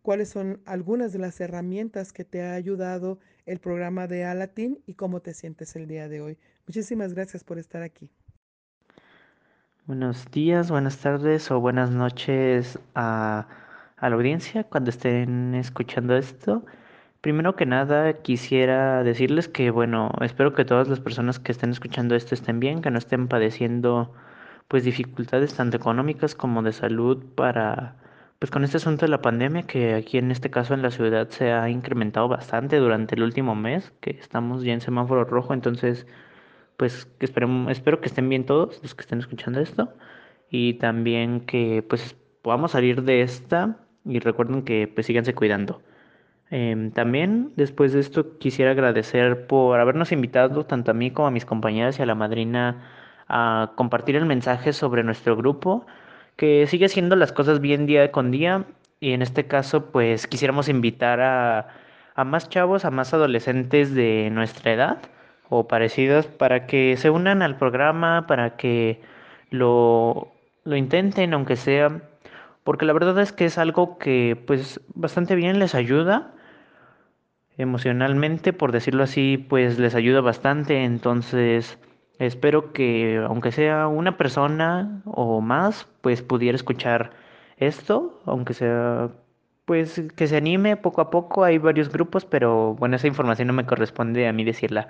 cuáles son algunas de las herramientas que te ha ayudado el programa de Alatin y cómo te sientes el día de hoy. Muchísimas gracias por estar aquí. Buenos días, buenas tardes o buenas noches a, a la audiencia cuando estén escuchando esto. Primero que nada, quisiera decirles que, bueno, espero que todas las personas que estén escuchando esto estén bien, que no estén padeciendo pues dificultades tanto económicas como de salud para pues con este asunto de la pandemia que aquí en este caso en la ciudad se ha incrementado bastante durante el último mes, que estamos ya en semáforo rojo, entonces pues que esperemos, espero que estén bien todos los que estén escuchando esto y también que pues podamos salir de esta y recuerden que pues síganse cuidando. Em, también después de esto quisiera agradecer por habernos invitado tanto a mí como a mis compañeras y a la madrina a compartir el mensaje sobre nuestro grupo que sigue haciendo las cosas bien día con día y en este caso pues quisiéramos invitar a, a más chavos, a más adolescentes de nuestra edad o parecidos para que se unan al programa, para que lo, lo intenten, aunque sea, porque la verdad es que es algo que pues bastante bien les ayuda emocionalmente, por decirlo así, pues les ayuda bastante, entonces espero que aunque sea una persona o más, pues pudiera escuchar esto, aunque sea pues que se anime poco a poco, hay varios grupos, pero bueno, esa información no me corresponde a mí decirla.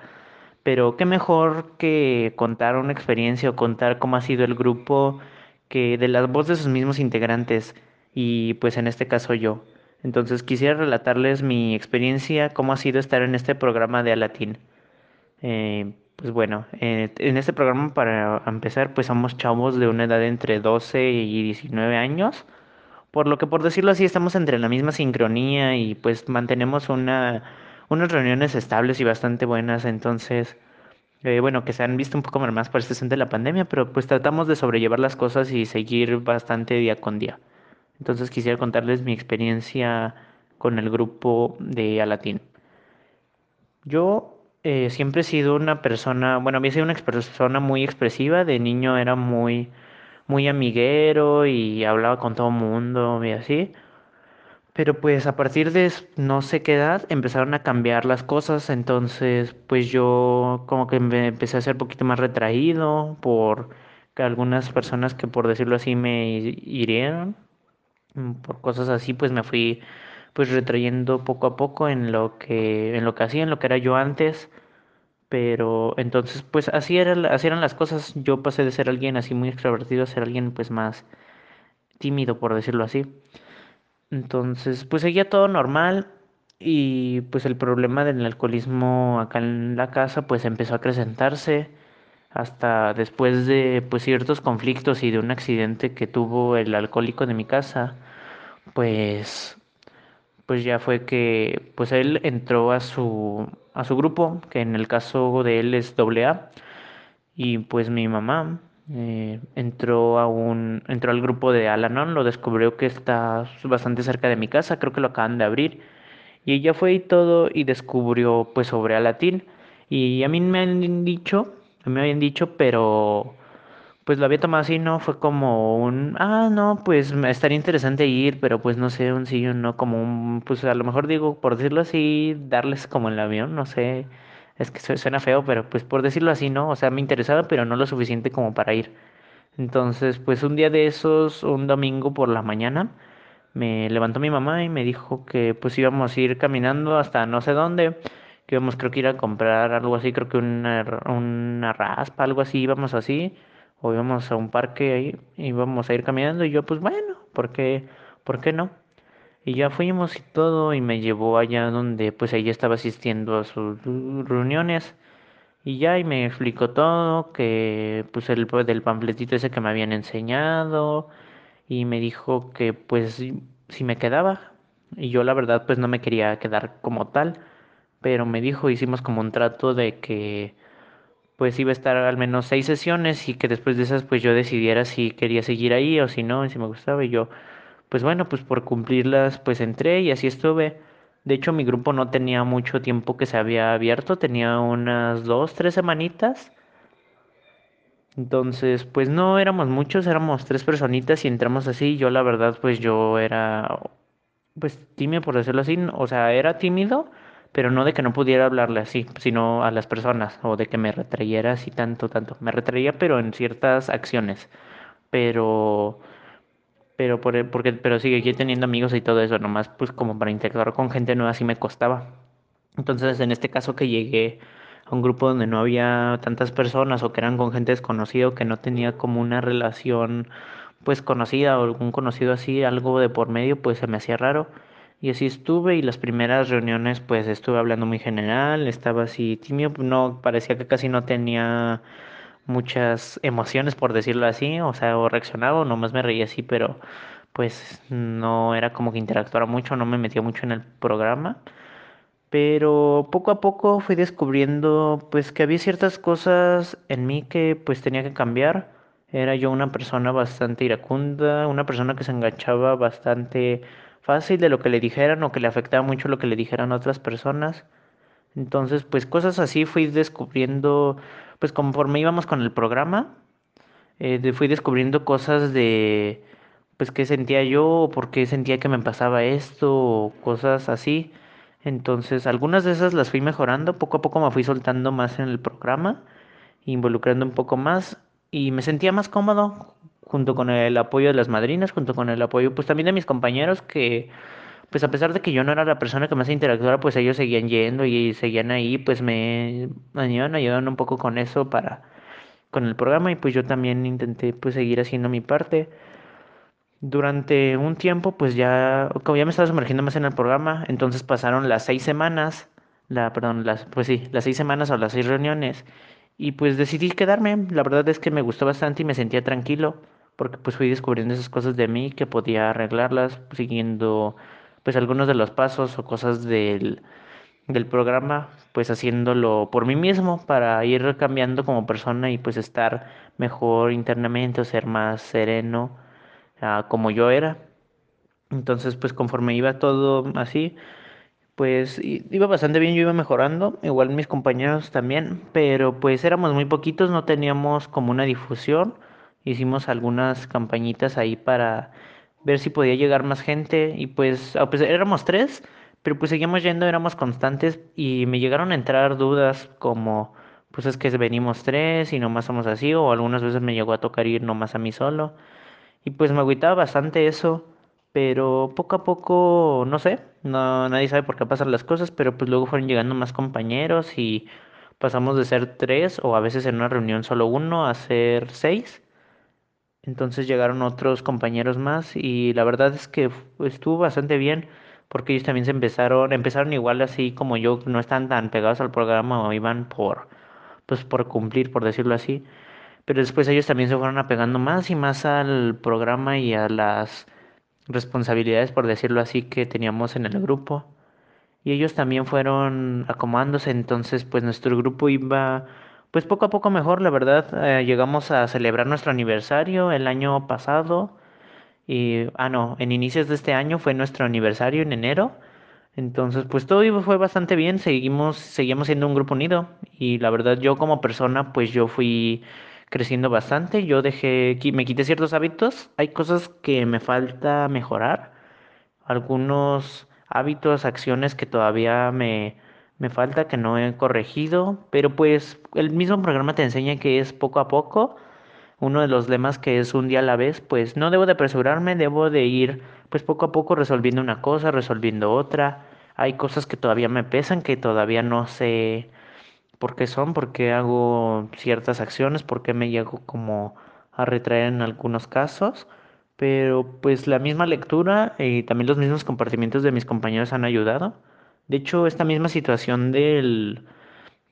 Pero qué mejor que contar una experiencia o contar cómo ha sido el grupo que de las voces de sus mismos integrantes y pues en este caso yo. Entonces quisiera relatarles mi experiencia, cómo ha sido estar en este programa de Alatín. Eh, pues bueno, eh, en este programa para empezar pues somos chavos de una edad entre 12 y 19 años. Por lo que por decirlo así estamos entre la misma sincronía y pues mantenemos una unas reuniones estables y bastante buenas, entonces, eh, bueno, que se han visto un poco más por este de la pandemia, pero pues tratamos de sobrellevar las cosas y seguir bastante día con día. Entonces quisiera contarles mi experiencia con el grupo de Alatín. Yo eh, siempre he sido una persona, bueno, había sido una persona muy expresiva, de niño era muy, muy amiguero y hablaba con todo el mundo y así. Pero pues a partir de no sé qué edad empezaron a cambiar las cosas, entonces pues yo como que me empecé a ser un poquito más retraído por algunas personas que por decirlo así me hirieron, mm, por cosas así pues me fui pues retrayendo poco a poco en lo que en lo que hacía, en lo que era yo antes, pero entonces pues así era, así eran las cosas, yo pasé de ser alguien así muy extrovertido a ser alguien pues más tímido por decirlo así. Entonces, pues seguía todo normal y pues el problema del alcoholismo acá en la casa pues empezó a acrecentarse hasta después de pues ciertos conflictos y de un accidente que tuvo el alcohólico de mi casa, pues pues ya fue que pues él entró a su a su grupo, que en el caso de él es AA, y pues mi mamá eh, entró a un entró al grupo de Alanon, lo descubrió que está bastante cerca de mi casa, creo que lo acaban de abrir. Y ella fue y todo y descubrió pues sobre Alatín. Y a mí me han dicho, a mí me habían dicho, pero pues lo había tomado así, ¿no? Fue como un, ah, no, pues estaría interesante ir, pero pues no sé, un sí o no, como un, pues a lo mejor digo, por decirlo así, darles como el avión, no sé, es que suena feo, pero pues por decirlo así, ¿no? O sea, me interesaba, pero no lo suficiente como para ir. Entonces, pues un día de esos, un domingo por la mañana, me levantó mi mamá y me dijo que pues íbamos a ir caminando hasta no sé dónde, que íbamos creo que ir a comprar algo así, creo que una, una raspa, algo así, íbamos así, o íbamos a un parque ahí, íbamos a ir caminando y yo pues bueno, ¿por qué, por qué no? Y ya fuimos y todo y me llevó allá donde pues ella estaba asistiendo a sus reuniones y ya y me explicó todo, que pues el del panfletito ese que me habían enseñado y me dijo que pues si me quedaba y yo la verdad pues no me quería quedar como tal, pero me dijo, hicimos como un trato de que pues iba a estar al menos seis sesiones y que después de esas pues yo decidiera si quería seguir ahí o si no, si me gustaba y yo, pues bueno, pues por cumplirlas pues entré y así estuve. De hecho mi grupo no tenía mucho tiempo que se había abierto, tenía unas dos, tres semanitas. Entonces, pues no éramos muchos, éramos tres personitas y entramos así. Yo la verdad, pues yo era, pues tímido por decirlo así, o sea, era tímido, pero no de que no pudiera hablarle así, sino a las personas, o de que me retrayera así tanto, tanto. Me retraía, pero en ciertas acciones. Pero, pero por, porque, pero seguí teniendo amigos y todo eso, nomás pues como para interactuar con gente nueva sí me costaba. Entonces, en este caso que llegué a un grupo donde no había tantas personas o que eran con gente desconocida que no tenía como una relación pues conocida o algún conocido así, algo de por medio, pues se me hacía raro. Y así estuve y las primeras reuniones pues estuve hablando muy general, estaba así tímido, no parecía que casi no tenía muchas emociones por decirlo así, o sea, o reaccionaba o nomás me reía así, pero pues no era como que interactuara mucho, no me metía mucho en el programa. Pero poco a poco fui descubriendo pues que había ciertas cosas en mí que pues tenía que cambiar. Era yo una persona bastante iracunda, una persona que se enganchaba bastante fácil de lo que le dijeran o que le afectaba mucho lo que le dijeran otras personas. Entonces, pues cosas así fui descubriendo, pues conforme íbamos con el programa, eh, fui descubriendo cosas de, pues qué sentía yo, por qué sentía que me pasaba esto, cosas así. Entonces, algunas de esas las fui mejorando, poco a poco me fui soltando más en el programa, involucrando un poco más y me sentía más cómodo junto con el apoyo de las madrinas, junto con el apoyo pues también de mis compañeros que pues a pesar de que yo no era la persona que más interactuara, pues ellos seguían yendo y seguían ahí, pues me ayudaron, ayudaron un poco con eso para con el programa y pues yo también intenté pues seguir haciendo mi parte durante un tiempo, pues ya, como ya me estaba sumergiendo más en el programa, entonces pasaron las seis semanas, la, perdón, las, pues sí, las seis semanas o las seis reuniones, y pues decidí quedarme. La verdad es que me gustó bastante y me sentía tranquilo, porque pues fui descubriendo esas cosas de mí que podía arreglarlas siguiendo pues algunos de los pasos o cosas del, del programa, pues haciéndolo por mí mismo para ir cambiando como persona y pues estar mejor internamente o ser más sereno como yo era. Entonces, pues conforme iba todo así, pues iba bastante bien, yo iba mejorando, igual mis compañeros también, pero pues éramos muy poquitos, no teníamos como una difusión. Hicimos algunas campañitas ahí para ver si podía llegar más gente y pues, pues éramos tres, pero pues seguíamos yendo, éramos constantes y me llegaron a entrar dudas como pues es que venimos tres y nomás somos así o algunas veces me llegó a tocar ir nomás a mí solo. Y pues me agüitaba bastante eso, pero poco a poco, no sé, no, nadie sabe por qué pasan las cosas, pero pues luego fueron llegando más compañeros y pasamos de ser tres o a veces en una reunión solo uno a ser seis. Entonces llegaron otros compañeros más y la verdad es que estuvo bastante bien porque ellos también se empezaron, empezaron igual así como yo, no están tan pegados al programa o iban por, pues por cumplir, por decirlo así pero después ellos también se fueron apegando más y más al programa y a las responsabilidades, por decirlo así, que teníamos en el grupo. Y ellos también fueron acomodándose, entonces pues nuestro grupo iba pues poco a poco mejor, la verdad. Eh, llegamos a celebrar nuestro aniversario el año pasado. Y, ah, no, en inicios de este año fue nuestro aniversario en enero. Entonces, pues todo fue bastante bien, seguimos, seguimos siendo un grupo unido. Y la verdad, yo como persona, pues yo fui creciendo bastante. Yo dejé, me quité ciertos hábitos. Hay cosas que me falta mejorar. Algunos hábitos, acciones que todavía me, me falta, que no he corregido. Pero pues el mismo programa te enseña que es poco a poco. Uno de los lemas que es un día a la vez, pues no debo de apresurarme, debo de ir pues poco a poco resolviendo una cosa, resolviendo otra. Hay cosas que todavía me pesan, que todavía no sé por qué son, por qué hago ciertas acciones, por qué me llego como a retraer en algunos casos. Pero pues la misma lectura y también los mismos compartimientos de mis compañeros han ayudado. De hecho, esta misma situación del,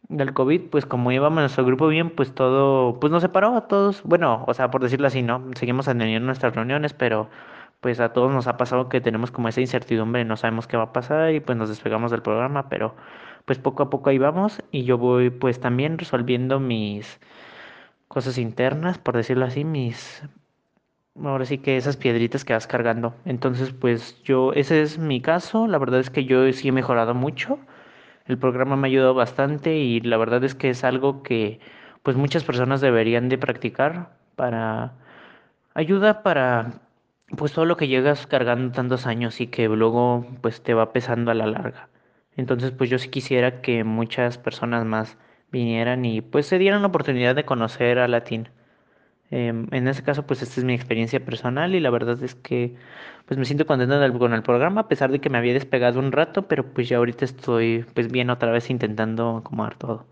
del COVID, pues como íbamos nuestro grupo bien, pues todo, pues nos separó a todos. Bueno, o sea, por decirlo así, ¿no? Seguimos teniendo nuestras reuniones, pero pues a todos nos ha pasado que tenemos como esa incertidumbre, no sabemos qué va a pasar y pues nos despegamos del programa, pero pues poco a poco ahí vamos y yo voy pues también resolviendo mis cosas internas, por decirlo así, mis ahora sí que esas piedritas que vas cargando. Entonces, pues yo ese es mi caso, la verdad es que yo sí he mejorado mucho. El programa me ha ayudado bastante y la verdad es que es algo que pues muchas personas deberían de practicar para ayuda para pues todo lo que llegas cargando tantos años y que luego pues te va pesando a la larga. Entonces pues yo sí quisiera que muchas personas más vinieran y pues se dieran la oportunidad de conocer a Latín. Em, en este caso pues esta es mi experiencia personal y la verdad es que pues me siento contento con el programa a pesar de que me había despegado un rato, pero pues ya ahorita estoy pues bien otra vez intentando acomodar todo.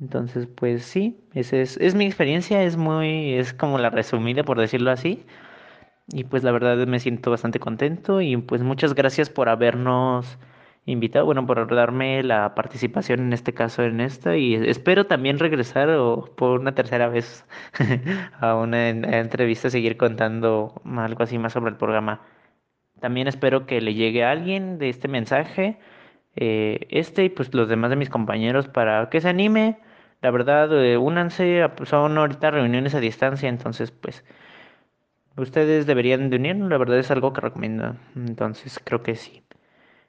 Entonces, pues sí, esa es, es mi experiencia, es muy, es como la resumida por decirlo así. Y pues la verdad me siento bastante contento y pues muchas gracias por habernos invitado, bueno, por darme la participación en este caso en esta y espero también regresar o por una tercera vez *laughs* a una entrevista, seguir contando algo así más sobre el programa. También espero que le llegue a alguien de este mensaje, eh, este y pues los demás de mis compañeros para que se anime. La verdad, eh, únanse, son ahorita reuniones a distancia, entonces pues Ustedes deberían de unir, la verdad es algo que recomiendo. Entonces creo que sí.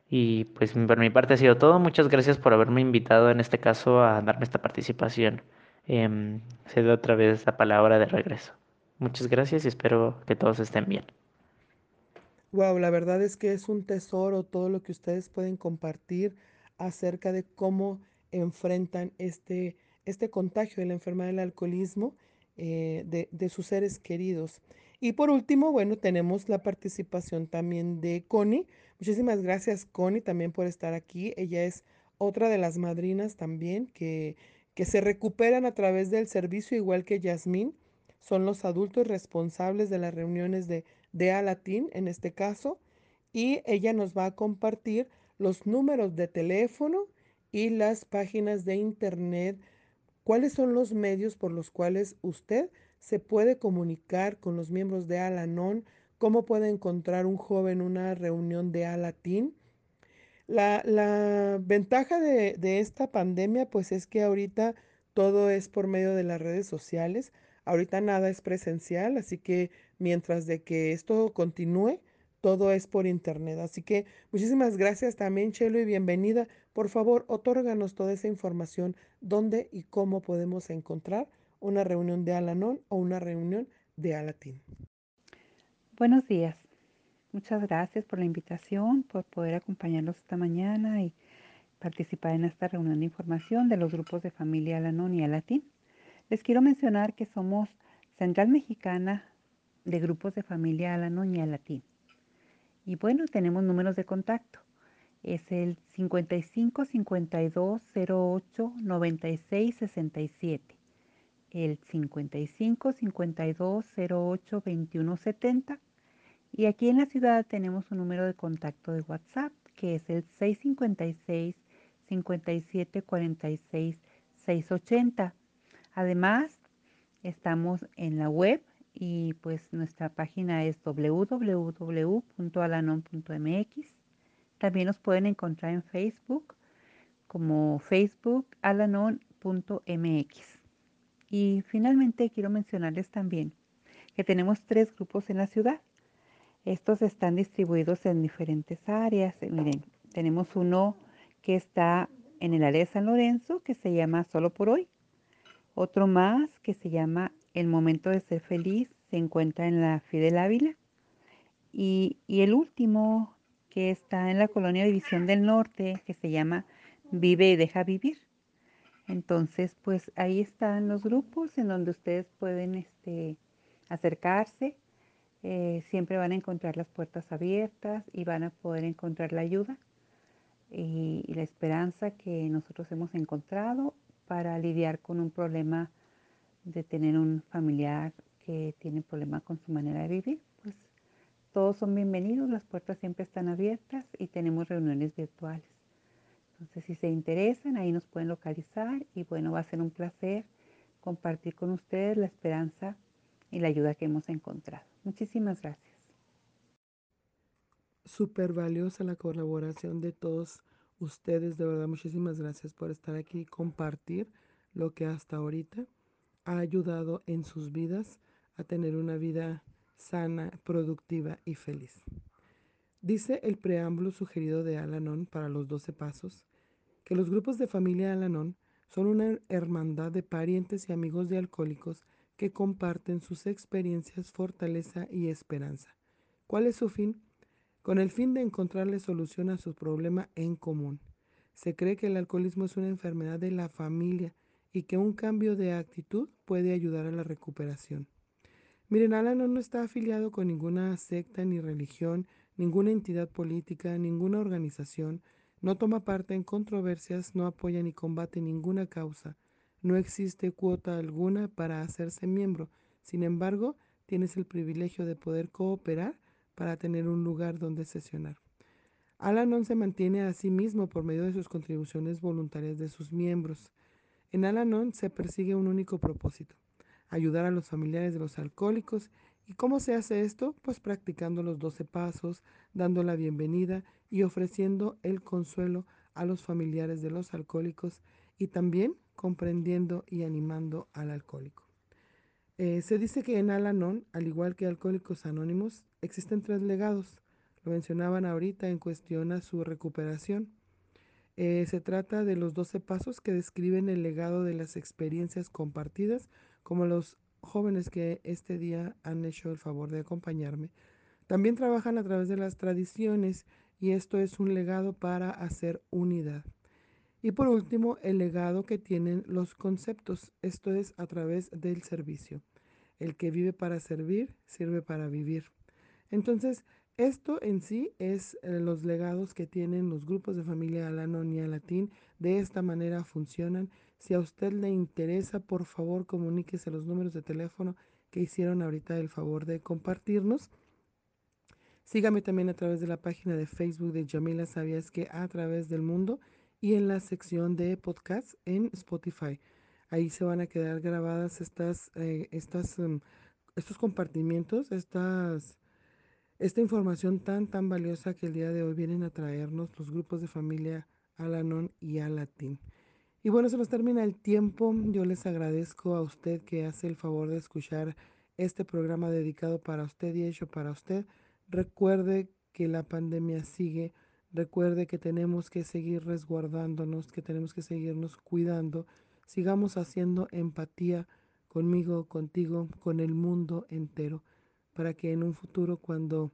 Y pues por mi parte ha sido todo. Muchas gracias por haberme invitado en este caso a darme esta participación. Eh, cedo otra vez la palabra de regreso. Muchas gracias y espero que todos estén bien. Wow, la verdad es que es un tesoro todo lo que ustedes pueden compartir acerca de cómo enfrentan este, este contagio de la enfermedad del alcoholismo eh, de, de sus seres queridos. Y por último, bueno, tenemos la participación también de Connie. Muchísimas gracias, Connie, también por estar aquí. Ella es otra de las madrinas también que, que se recuperan a través del servicio, igual que Yasmín. Son los adultos responsables de las reuniones de, de Alatín, en este caso. Y ella nos va a compartir los números de teléfono y las páginas de internet. ¿Cuáles son los medios por los cuales usted se puede comunicar con los miembros de Alanon, cómo puede encontrar un joven una reunión de Alatín. La, la ventaja de, de, esta pandemia pues es que ahorita todo es por medio de las redes sociales, ahorita nada es presencial, así que mientras de que esto continúe, todo es por internet. Así que muchísimas gracias también, Chelo, y bienvenida. Por favor, otórganos toda esa información, dónde y cómo podemos encontrar una reunión de Alanon o una reunión de Alatín. Buenos días. Muchas gracias por la invitación, por poder acompañarlos esta mañana y participar en esta reunión de información de los grupos de familia Alanon y Alatín. Les quiero mencionar que somos Central Mexicana de grupos de familia Alanon y Alatín. Y bueno, tenemos números de contacto. Es el 55 52 08 96 67 el 55 52 08 21 70 y aquí en la ciudad tenemos un número de contacto de WhatsApp que es el 656 57 46 680. Además, estamos en la web y pues nuestra página es www.alanon.mx. También nos pueden encontrar en Facebook como Facebook alanon.mx. Y finalmente quiero mencionarles también que tenemos tres grupos en la ciudad. Estos están distribuidos en diferentes áreas. Eh, miren, tenemos uno que está en el área de San Lorenzo, que se llama Solo por Hoy. Otro más que se llama El Momento de Ser Feliz, se encuentra en la Fidel Ávila. Y, y el último que está en la colonia División del Norte, que se llama Vive y Deja Vivir. Entonces, pues ahí están los grupos en donde ustedes pueden este, acercarse. Eh, siempre van a encontrar las puertas abiertas y van a poder encontrar la ayuda y, y la esperanza que nosotros hemos encontrado para lidiar con un problema de tener un familiar que tiene problema con su manera de vivir. Pues todos son bienvenidos, las puertas siempre están abiertas y tenemos reuniones virtuales. Entonces, si se interesan, ahí nos pueden localizar y bueno, va a ser un placer compartir con ustedes la esperanza y la ayuda que hemos encontrado. Muchísimas gracias. súper valiosa la colaboración de todos ustedes. De verdad, muchísimas gracias por estar aquí y compartir lo que hasta ahorita ha ayudado en sus vidas a tener una vida sana, productiva y feliz. Dice el preámbulo sugerido de Alanon para los 12 pasos que los grupos de familia Alanon son una hermandad de parientes y amigos de alcohólicos que comparten sus experiencias, fortaleza y esperanza. ¿Cuál es su fin? Con el fin de encontrarle solución a su problema en común. Se cree que el alcoholismo es una enfermedad de la familia y que un cambio de actitud puede ayudar a la recuperación. Miren, Alan no está afiliado con ninguna secta ni religión, ninguna entidad política, ninguna organización, no toma parte en controversias, no apoya ni combate ninguna causa. No existe cuota alguna para hacerse miembro. Sin embargo, tienes el privilegio de poder cooperar para tener un lugar donde sesionar. Alanon se mantiene a sí mismo por medio de sus contribuciones voluntarias de sus miembros. En Alanon se persigue un único propósito, ayudar a los familiares de los alcohólicos. ¿Y cómo se hace esto? Pues practicando los 12 pasos, dando la bienvenida y ofreciendo el consuelo a los familiares de los alcohólicos y también comprendiendo y animando al alcohólico. Eh, se dice que en Alanon, al igual que Alcohólicos Anónimos, existen tres legados. Lo mencionaban ahorita en cuestión a su recuperación. Eh, se trata de los 12 pasos que describen el legado de las experiencias compartidas, como los jóvenes que este día han hecho el favor de acompañarme. También trabajan a través de las tradiciones y esto es un legado para hacer unidad. Y por último, el legado que tienen los conceptos, esto es a través del servicio. El que vive para servir, sirve para vivir. Entonces, esto en sí es eh, los legados que tienen los grupos de familia Alanon y Latín. De esta manera funcionan. Si a usted le interesa, por favor, comuníquese los números de teléfono que hicieron ahorita el favor de compartirnos. Sígame también a través de la página de Facebook de Yamila Sabías que a través del mundo y en la sección de podcast en Spotify. Ahí se van a quedar grabadas estas, eh, estas, em, estos compartimientos, estas esta información tan, tan valiosa que el día de hoy vienen a traernos los grupos de familia Alanon y Alatín. Y bueno, se nos termina el tiempo. Yo les agradezco a usted que hace el favor de escuchar este programa dedicado para usted y hecho para usted. Recuerde que la pandemia sigue. Recuerde que tenemos que seguir resguardándonos, que tenemos que seguirnos cuidando. Sigamos haciendo empatía conmigo, contigo, con el mundo entero para que en un futuro cuando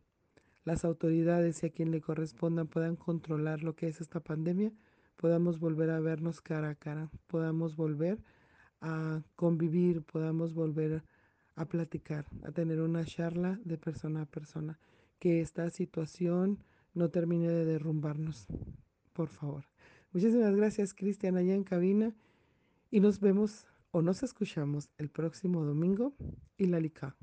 las autoridades y a quien le correspondan puedan controlar lo que es esta pandemia, podamos volver a vernos cara a cara, podamos volver a convivir, podamos volver a platicar, a tener una charla de persona a persona, que esta situación no termine de derrumbarnos, por favor. Muchísimas gracias, Cristian, allá en cabina, y nos vemos o nos escuchamos el próximo domingo y la LICA.